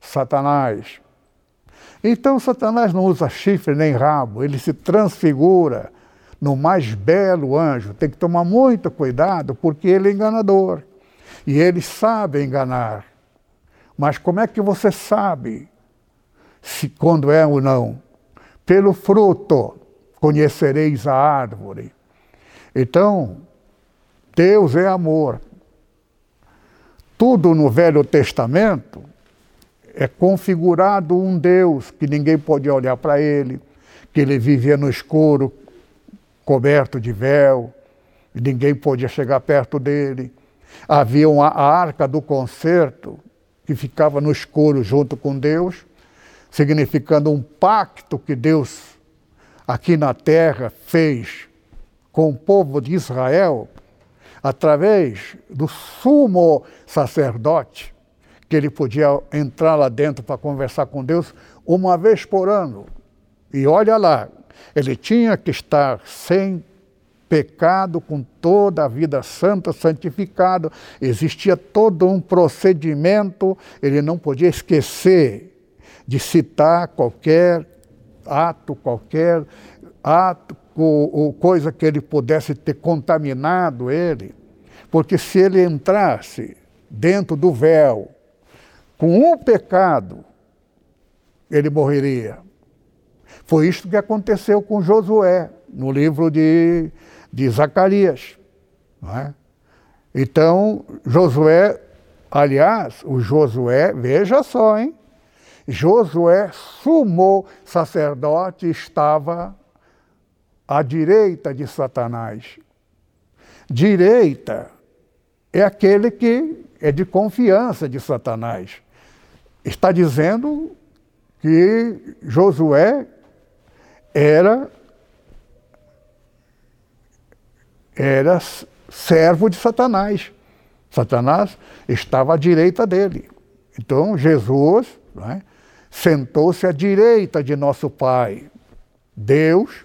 Satanás. Então Satanás não usa chifre nem rabo, ele se transfigura no mais belo anjo. Tem que tomar muito cuidado porque ele é enganador e ele sabe enganar. Mas como é que você sabe se quando é ou não? Pelo fruto conhecereis a árvore. Então, Deus é amor. Tudo no Velho Testamento é configurado um Deus que ninguém pode olhar para ele, que ele vivia no escuro, coberto de véu, e ninguém podia chegar perto dele. Havia uma, a arca do concerto, que ficava no escuro junto com Deus, significando um pacto que Deus aqui na terra fez com o povo de Israel, através do sumo sacerdote, que ele podia entrar lá dentro para conversar com Deus uma vez por ano. E olha lá, ele tinha que estar sem pecado, com toda a vida santa, santificado. Existia todo um procedimento, ele não podia esquecer de citar qualquer ato, qualquer ato ou, coisa que ele pudesse ter contaminado ele. Porque se ele entrasse dentro do véu, com um pecado, ele morreria. Foi isto que aconteceu com Josué, no livro de, de Zacarias. É? Então, Josué, aliás, o Josué, veja só, hein? Josué, sumo sacerdote, estava à direita de Satanás. Direita é aquele que é de confiança de Satanás está dizendo que Josué era era servo de Satanás. Satanás estava à direita dele. Então Jesus é, sentou-se à direita de nosso Pai. Deus,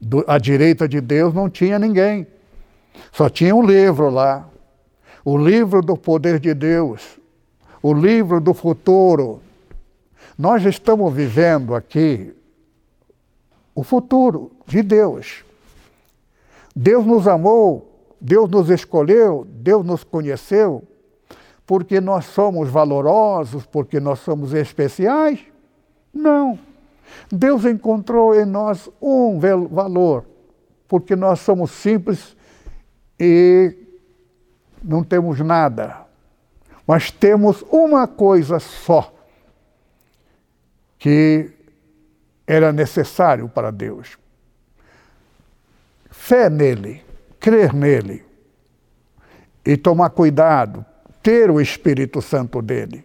do, à direita de Deus não tinha ninguém. Só tinha um livro lá. O livro do poder de Deus o livro do futuro. Nós estamos vivendo aqui o futuro de Deus. Deus nos amou, Deus nos escolheu, Deus nos conheceu, porque nós somos valorosos, porque nós somos especiais? Não. Deus encontrou em nós um valor, porque nós somos simples e não temos nada. Mas temos uma coisa só que era necessário para Deus: fé nele, crer nele e tomar cuidado, ter o Espírito Santo dele.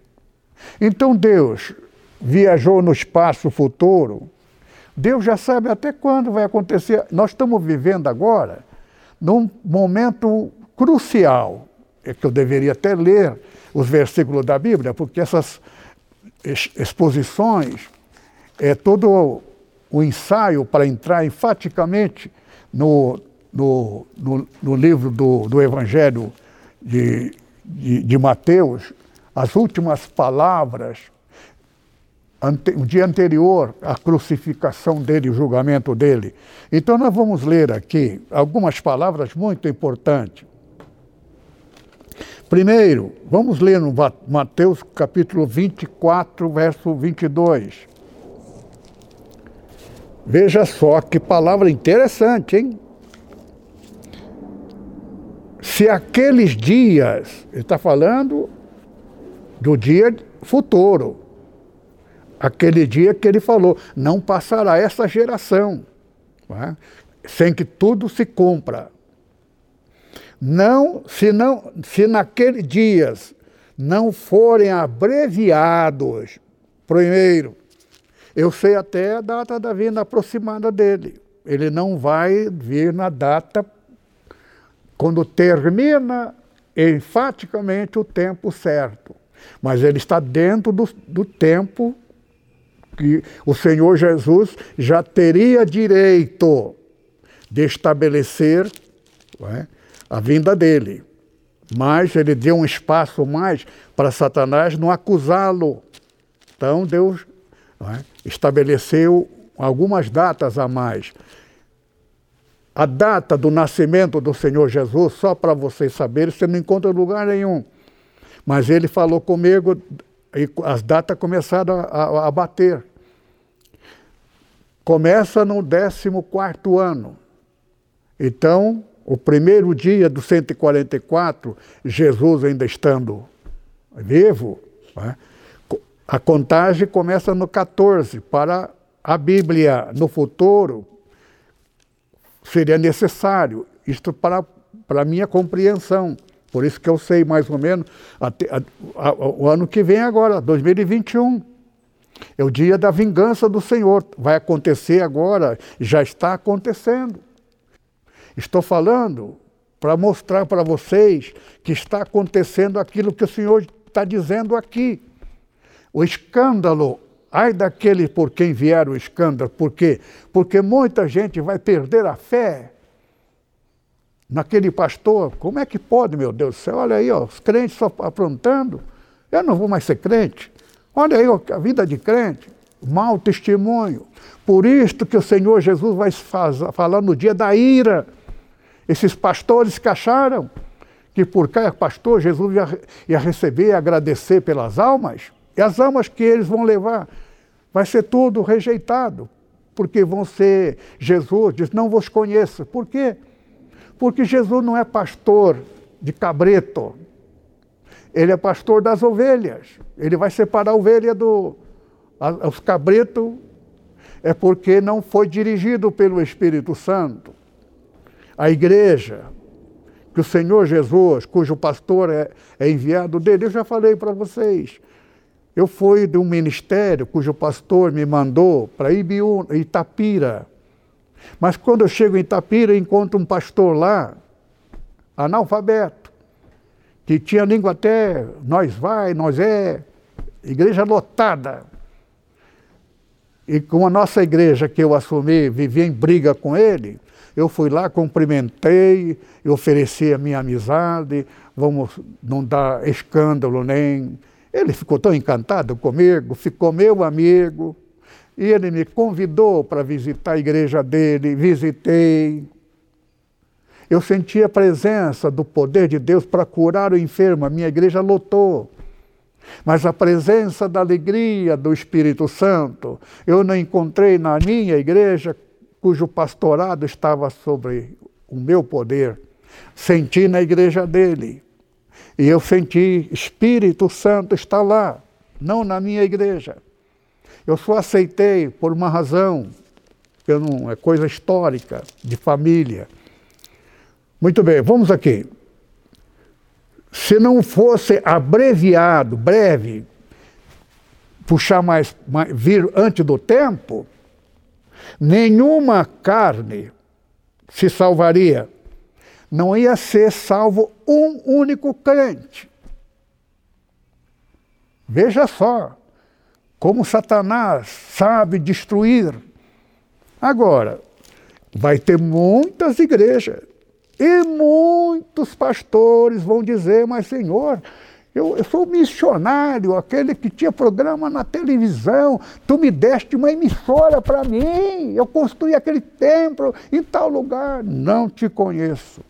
Então Deus viajou no espaço futuro. Deus já sabe até quando vai acontecer. Nós estamos vivendo agora num momento crucial, que eu deveria até ler os versículos da Bíblia, porque essas exposições é todo o ensaio para entrar enfaticamente no, no, no, no livro do, do Evangelho de, de, de, Mateus, as últimas palavras, ante, o dia anterior à crucificação dele, o julgamento dele. Então, nós vamos ler aqui algumas palavras muito importantes. Primeiro, vamos ler no Mateus capítulo 24, verso 22. Veja só que palavra interessante, hein? Se aqueles dias, ele está falando do dia futuro, aquele dia que ele falou, não passará essa geração, é? sem que tudo se cumpra. Não, se, não, se naqueles dias não forem abreviados, primeiro, eu sei até a data da vinda aproximada dele. Ele não vai vir na data quando termina enfaticamente o tempo certo. Mas ele está dentro do, do tempo que o Senhor Jesus já teria direito de estabelecer é, a vinda dele. Mas ele deu um espaço mais para Satanás não acusá-lo. Então Deus é, estabeleceu algumas datas a mais. A data do nascimento do Senhor Jesus, só para vocês saberem, você não encontra lugar nenhum. Mas ele falou comigo e as datas começaram a, a, a bater. Começa no 14 ano. Então, o primeiro dia do 144, Jesus ainda estando vivo, né? a contagem começa no 14. Para a Bíblia, no futuro, seria necessário. Isto para, para minha compreensão. Por isso que eu sei mais ou menos até, a, a, o ano que vem agora, 2021. É o dia da vingança do Senhor. Vai acontecer agora, já está acontecendo. Estou falando para mostrar para vocês que está acontecendo aquilo que o Senhor está dizendo aqui. O escândalo, ai daquele por quem vier o escândalo, por quê? Porque muita gente vai perder a fé naquele pastor. Como é que pode, meu Deus do céu? Olha aí, ó, os crentes só aprontando. Eu não vou mais ser crente. Olha aí ó, a vida de crente, mau testemunho. Por isto que o Senhor Jesus vai falar no dia da ira esses pastores que acharam que por cada pastor Jesus ia, ia receber e agradecer pelas almas, e as almas que eles vão levar, vai ser tudo rejeitado, porque vão ser, Jesus diz, não vos conheço. Por quê? Porque Jesus não é pastor de cabreto, ele é pastor das ovelhas. Ele vai separar a ovelha do. Os cabretos é porque não foi dirigido pelo Espírito Santo a igreja, que o Senhor Jesus, cujo pastor é, é enviado dele, eu já falei para vocês. Eu fui de um ministério cujo pastor me mandou para Itapira. Mas quando eu chego em Itapira, encontro um pastor lá, analfabeto, que tinha língua até nós vai, nós é, igreja lotada. E com a nossa igreja que eu assumi, vivia em briga com ele, eu fui lá, cumprimentei, ofereci a minha amizade, vamos não dar escândalo nem. Ele ficou tão encantado comigo, ficou meu amigo, e ele me convidou para visitar a igreja dele, visitei. Eu senti a presença do poder de Deus para curar o enfermo, a minha igreja lotou. Mas a presença da alegria do Espírito Santo, eu não encontrei na minha igreja cujo pastorado estava sobre o meu poder, senti na igreja dele. E eu senti, Espírito Santo está lá, não na minha igreja. Eu só aceitei por uma razão, que não é coisa histórica, de família. Muito bem, vamos aqui. Se não fosse abreviado, breve, puxar mais, mais vir antes do tempo, nenhuma carne se salvaria. Não ia ser salvo um único crente. Veja só como Satanás sabe destruir. Agora, vai ter muitas igrejas e muitos pastores vão dizer: Mas, Senhor, eu, eu, sou missionário, aquele que tinha programa na televisão. Tu me deste uma emissora para mim. Eu construí aquele templo em tal lugar. Não te conheço.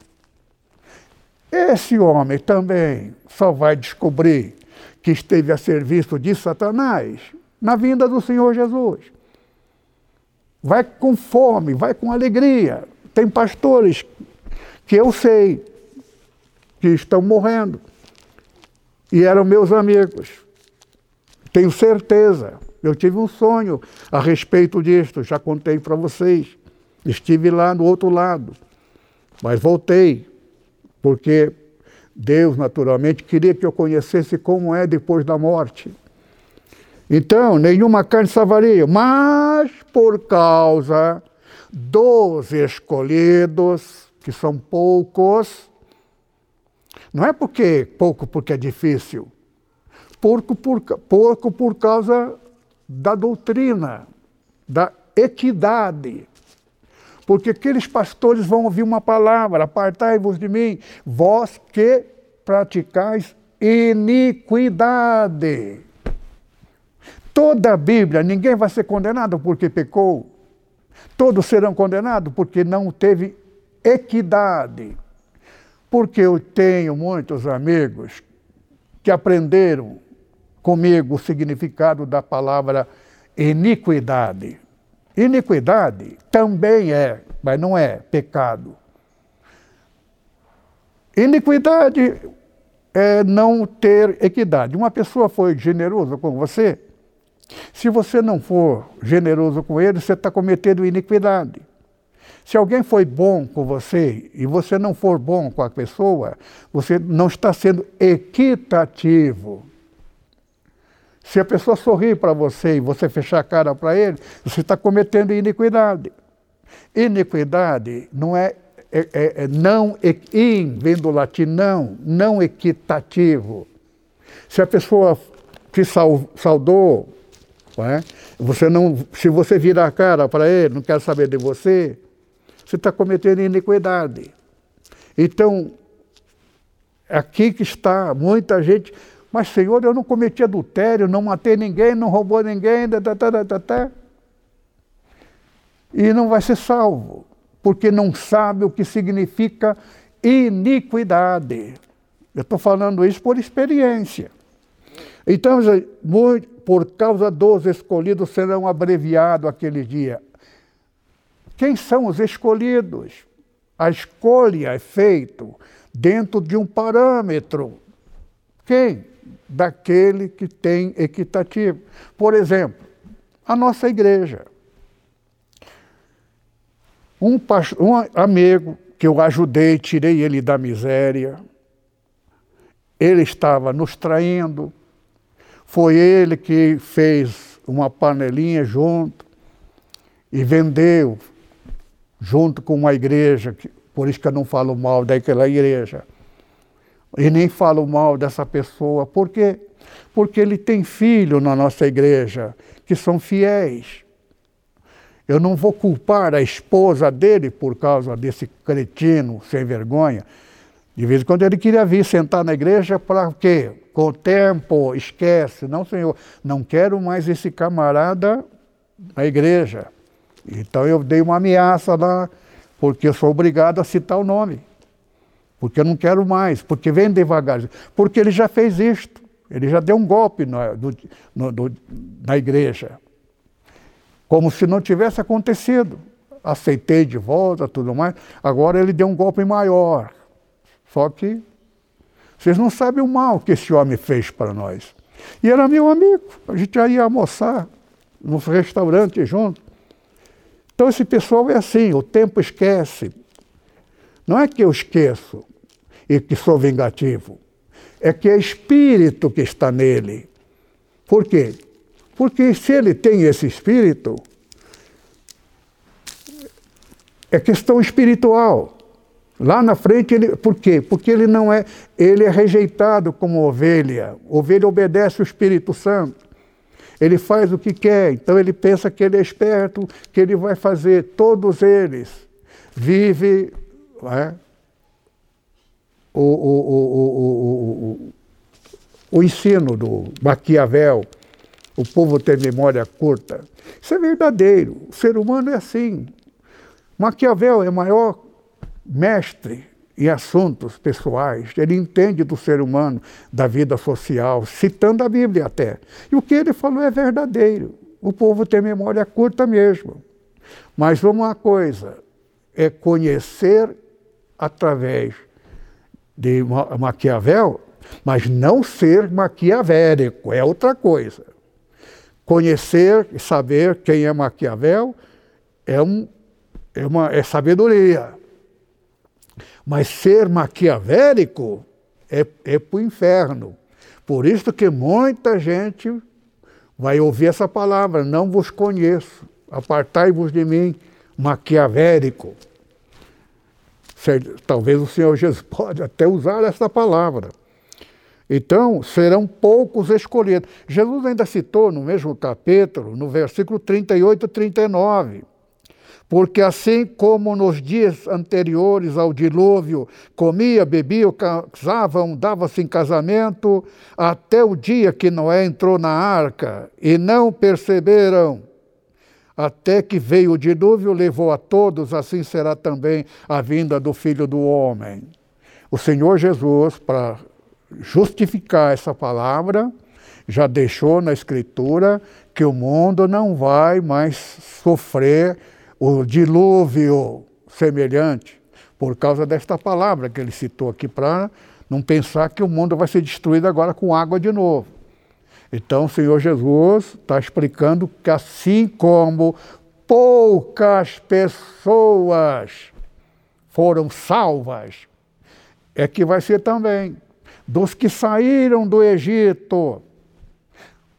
Esse homem também só vai descobrir que esteve a serviço de Satanás na vinda do Senhor Jesus. Vai com fome, vai com alegria. Tem pastores que eu sei que estão morrendo e eram meus amigos. Tenho certeza. Eu tive um sonho a respeito disto, já contei para vocês. Estive lá no outro lado, mas voltei, porque Deus, naturalmente, queria que eu conhecesse como é depois da morte. Então, nenhuma carne salvaria, mas por causa dos escolhidos, que são poucos, não é porque pouco porque é difícil, pouco por, pouco por causa da doutrina, da equidade. Porque aqueles pastores vão ouvir uma palavra: apartai-vos de mim, vós que praticais iniquidade. Toda a Bíblia, ninguém vai ser condenado porque pecou. Todos serão condenados porque não teve equidade. Porque eu tenho muitos amigos que aprenderam comigo o significado da palavra iniquidade. Iniquidade também é, mas não é pecado. Iniquidade é não ter equidade. Uma pessoa foi generosa com você, se você não for generoso com ele, você está cometendo iniquidade. Se alguém foi bom com você e você não for bom com a pessoa, você não está sendo equitativo. Se a pessoa sorrir para você e você fechar a cara para ele, você está cometendo iniquidade. Iniquidade não é, é, é, é não, in, vem do latim não, não equitativo. Se a pessoa te saudou, é? Você não, se você virar a cara para ele, não quer saber de você, você está cometendo iniquidade. Então, aqui que está muita gente, mas Senhor, eu não cometi adultério, não matei ninguém, não roubou ninguém, tá, tá, tá, tá, e não vai ser salvo, porque não sabe o que significa iniquidade. Eu estou falando isso por experiência. Então, por causa dos escolhidos serão abreviados aquele dia. Quem são os escolhidos? A escolha é feita dentro de um parâmetro. Quem? Daquele que tem equitativo. Por exemplo, a nossa igreja. Um, um amigo que eu ajudei, tirei ele da miséria, ele estava nos traindo, foi ele que fez uma panelinha junto e vendeu junto com uma igreja, por isso que eu não falo mal daquela igreja. E nem falo mal dessa pessoa. Por quê? Porque ele tem filho na nossa igreja que são fiéis. Eu não vou culpar a esposa dele por causa desse cretino sem vergonha. De vez em quando ele queria vir sentar na igreja para quê? Com o tempo, esquece. Não, senhor, não quero mais esse camarada na igreja. Então eu dei uma ameaça lá, porque eu sou obrigado a citar o nome. Porque eu não quero mais, porque vem devagar. Porque ele já fez isto. Ele já deu um golpe na, do, no, do, na igreja. Como se não tivesse acontecido. Aceitei de volta, tudo mais. Agora ele deu um golpe maior. Só que vocês não sabem o mal que esse homem fez para nós. E era meu amigo, a gente ia almoçar no restaurante junto. Então esse pessoal é assim, o tempo esquece. Não é que eu esqueço e que sou vingativo, é que é espírito que está nele. Por quê? Porque se ele tem esse espírito, é questão espiritual. Lá na frente, ele, por quê? Porque ele não é, ele é rejeitado como ovelha. Ovelha obedece o Espírito Santo. Ele faz o que quer, então ele pensa que ele é esperto, que ele vai fazer. Todos eles vive é, o, o, o, o, ensino do Maquiavel. O povo tem memória curta. Isso é verdadeiro. O ser humano é assim. Maquiavel é maior mestre em assuntos pessoais, ele entende do ser humano, da vida social, citando a Bíblia até. E o que ele falou é verdadeiro. O povo tem memória curta mesmo. Mas uma coisa é conhecer através de Maquiavel, mas não ser maquiavélico, é outra coisa. Conhecer e saber quem é Maquiavel é, um, é, uma, é sabedoria. Mas ser maquiavélico é, é para o inferno. Por isso que muita gente vai ouvir essa palavra, não vos conheço, apartai-vos de mim, maquiavélico. Talvez o Senhor Jesus pode até usar essa palavra. Então, serão poucos escolhidos. Jesus ainda citou no mesmo capítulo, no versículo 38 e 39, porque assim como nos dias anteriores ao dilúvio, comia, bebia, casavam, dava-se em casamento, até o dia que Noé entrou na arca, e não perceberam, até que veio o dilúvio, levou a todos, assim será também a vinda do Filho do Homem. O Senhor Jesus, para justificar essa palavra, já deixou na Escritura que o mundo não vai mais sofrer o dilúvio semelhante, por causa desta palavra que ele citou aqui, para não pensar que o mundo vai ser destruído agora com água de novo. Então o Senhor Jesus está explicando que assim como poucas pessoas foram salvas, é que vai ser também dos que saíram do Egito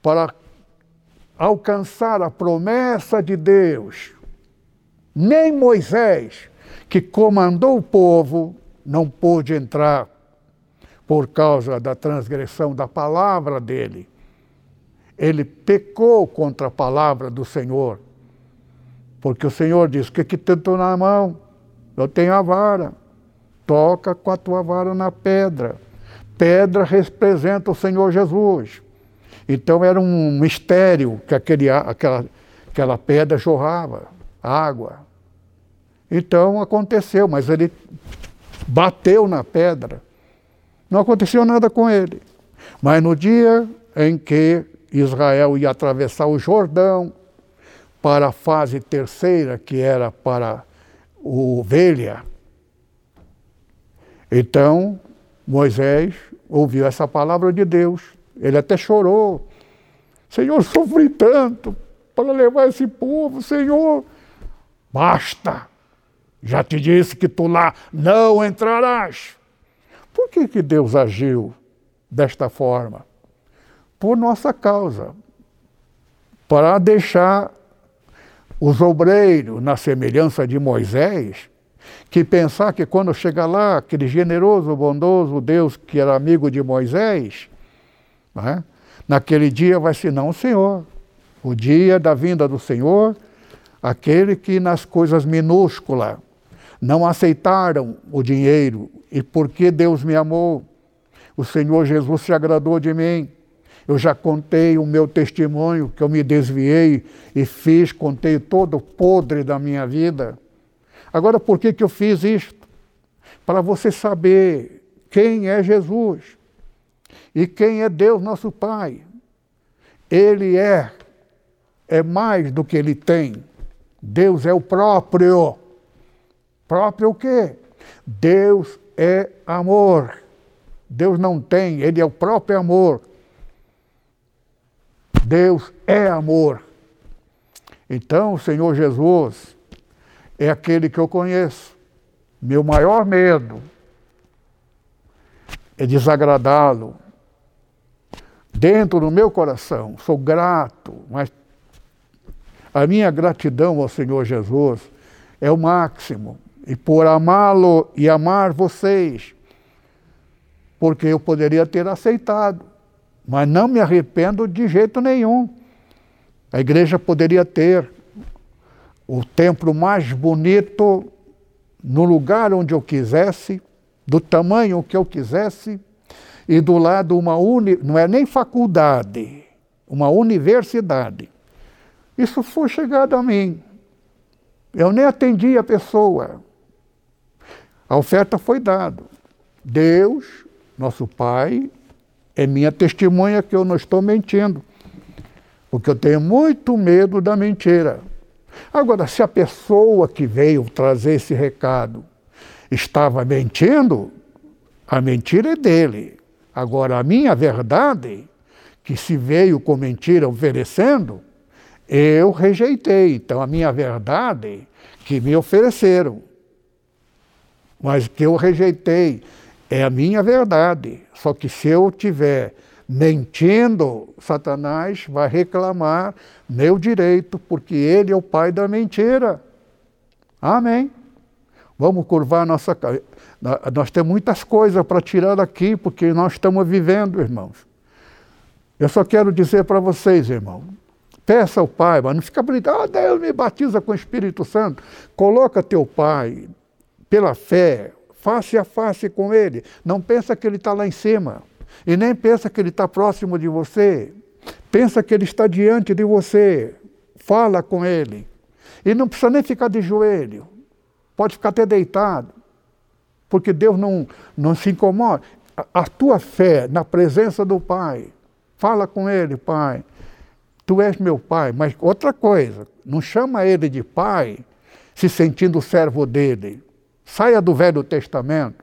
para alcançar a promessa de Deus nem Moisés, que comandou o povo, não pôde entrar por causa da transgressão da palavra dele. Ele pecou contra a palavra do Senhor. Porque o Senhor diz: O que, que tentou na mão? Eu tenho a vara. Toca com a tua vara na pedra. Pedra representa o Senhor Jesus. Então era um mistério que aquele, aquela, aquela pedra jorrava água. Então aconteceu, mas ele bateu na pedra. Não aconteceu nada com ele. Mas no dia em que Israel ia atravessar o Jordão para a fase terceira, que era para o ovelha, então Moisés ouviu essa palavra de Deus. Ele até chorou. Senhor, sofri tanto para levar esse povo, Senhor. Basta! Já te disse que tu lá não entrarás. Por que, que Deus agiu desta forma? Por nossa causa. Para deixar os obreiros na semelhança de Moisés, que pensar que quando chegar lá, aquele generoso, bondoso Deus que era amigo de Moisés, né, naquele dia vai ser não o Senhor. O dia da vinda do Senhor, aquele que nas coisas minúsculas não aceitaram o dinheiro. E porque Deus me amou, o Senhor Jesus se agradou de mim. Eu já contei o meu testemunho, que eu me desviei e fiz, contei todo o podre da minha vida. Agora, por que, que eu fiz isto? Para você saber quem é Jesus e quem é Deus, nosso Pai. Ele é, é mais do que ele tem. Deus é o próprio. Próprio o quê? Deus é amor. Deus não tem, ele é o próprio amor. Deus é amor. Então, o Senhor Jesus é aquele que eu conheço. Meu maior medo é desagradá-lo. Dentro do meu coração, sou grato, mas a minha gratidão ao Senhor Jesus é o máximo e por amá-lo e amar vocês, porque eu poderia ter aceitado, mas não me arrependo de jeito nenhum. A igreja poderia ter o templo mais bonito no lugar onde eu quisesse, do tamanho que eu quisesse, e do lado uma uni, não é nem faculdade, uma universidade. Isso foi chegado a mim. Eu nem atendi a pessoa. A oferta foi dada. Deus, nosso Pai, é minha testemunha que eu não estou mentindo. Porque eu tenho muito medo da mentira. Agora, se a pessoa que veio trazer esse recado estava mentindo, a mentira é dele. Agora, a minha verdade, que se veio com mentira oferecendo, eu rejeitei. Então, a minha verdade, que me ofereceram, mas que eu rejeitei, é a minha verdade. Só que se eu tiver mentindo, Satanás vai reclamar meu direito, porque ele é o pai da mentira. Amém. Vamos curvar nossa. Nós temos muitas coisas para tirar daqui, porque nós estamos vivendo, irmãos. Eu só quero dizer para vocês, irmão, peça ao Pai, mas não fica brincando, ah, Deus me batiza com o Espírito Santo. Coloca teu Pai pela fé, face a face com Ele. Não pensa que Ele está lá em cima. E nem pensa que Ele está próximo de você. Pensa que Ele está diante de você. Fala com Ele. E não precisa nem ficar de joelho. Pode ficar até deitado. Porque Deus não, não se incomoda. A, a tua fé na presença do Pai. Fala com Ele, Pai. Tu és meu Pai. Mas outra coisa, não chama Ele de Pai se sentindo servo dele. Saia do Velho Testamento.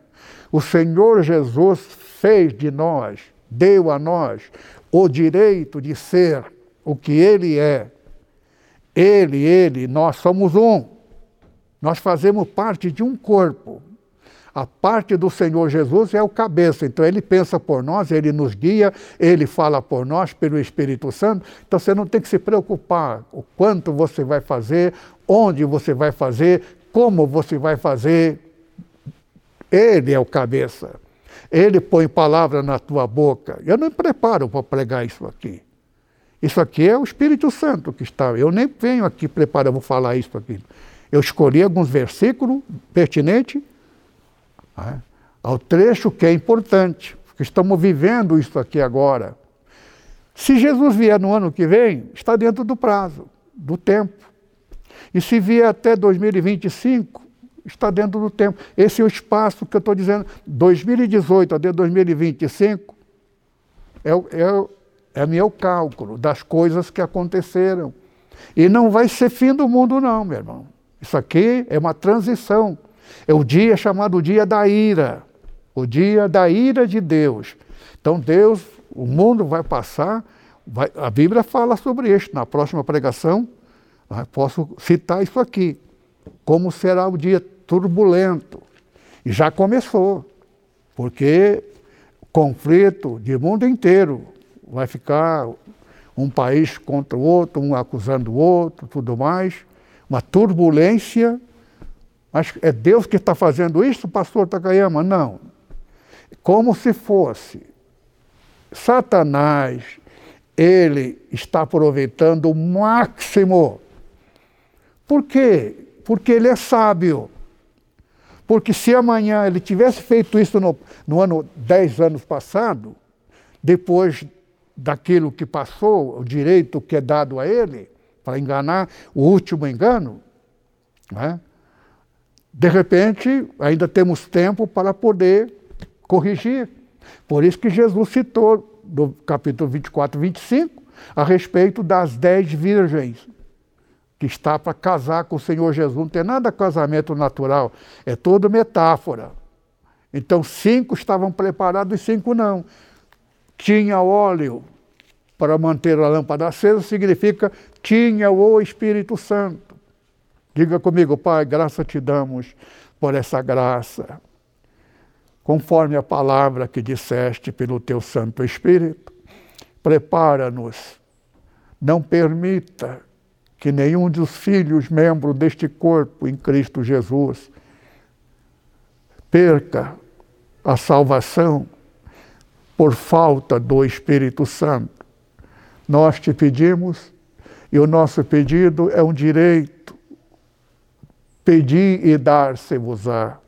O Senhor Jesus fez de nós, deu a nós, o direito de ser o que Ele é. Ele, Ele, nós somos um. Nós fazemos parte de um corpo. A parte do Senhor Jesus é o cabeça, então ele pensa por nós, ele nos guia, ele fala por nós pelo Espírito Santo. Então você não tem que se preocupar o quanto você vai fazer, onde você vai fazer, como você vai fazer. Ele é o cabeça. Ele põe palavra na tua boca. Eu não me preparo para pregar isso aqui. Isso aqui é o Espírito Santo que está. Eu nem venho aqui preparado, vou falar isso aqui. Eu escolhi alguns versículos pertinentes né, ao trecho que é importante, porque estamos vivendo isso aqui agora. Se Jesus vier no ano que vem, está dentro do prazo, do tempo. E se vier até 2025, está dentro do tempo. Esse é o espaço que eu estou dizendo, 2018 até 2025, é, é, é meu cálculo das coisas que aconteceram. E não vai ser fim do mundo, não, meu irmão. Isso aqui é uma transição. É o dia chamado dia da ira, o dia da ira de Deus. Então Deus, o mundo vai passar, vai, a Bíblia fala sobre isso. Na próxima pregação, posso citar isso aqui. Como será o dia turbulento. E já começou, porque conflito de mundo inteiro vai ficar um país contra o outro, um acusando o outro, tudo mais, uma turbulência mas é Deus que está fazendo isso, pastor Takayama? Não. Como se fosse Satanás, ele está aproveitando o máximo. Por quê? Porque ele é sábio. Porque se amanhã ele tivesse feito isso no, no ano 10 anos passado, depois daquilo que passou, o direito que é dado a ele, para enganar, o último engano, né? De repente, ainda temos tempo para poder corrigir. Por isso que Jesus citou, no capítulo 24, 25, a respeito das dez virgens, que está para casar com o Senhor Jesus. Não tem nada casamento natural, é toda metáfora. Então, cinco estavam preparados e cinco não. Tinha óleo para manter a lâmpada acesa, significa tinha o Espírito Santo. Diga comigo, Pai, graça te damos por essa graça, conforme a palavra que disseste pelo teu Santo Espírito. Prepara-nos, não permita que nenhum dos filhos, membro deste corpo em Cristo Jesus, perca a salvação por falta do Espírito Santo. Nós te pedimos, e o nosso pedido é um direito Pedi e dar-se-vos-á.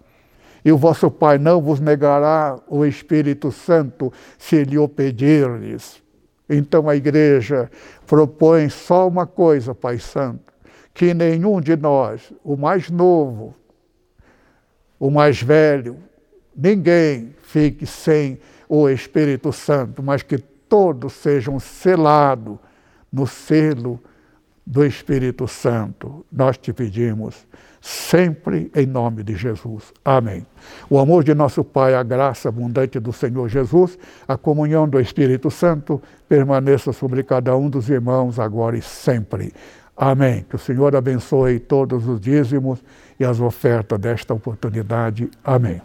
E o vosso Pai não vos negará o Espírito Santo se lhe o pedirdes. Então a igreja propõe só uma coisa, Pai Santo, que nenhum de nós, o mais novo, o mais velho, ninguém fique sem o Espírito Santo, mas que todos sejam selados no selo do Espírito Santo. Nós te pedimos, sempre em nome de Jesus. Amém. O amor de nosso Pai, a graça abundante do Senhor Jesus, a comunhão do Espírito Santo permaneça sobre cada um dos irmãos agora e sempre. Amém. Que o Senhor abençoe todos os dízimos e as ofertas desta oportunidade. Amém.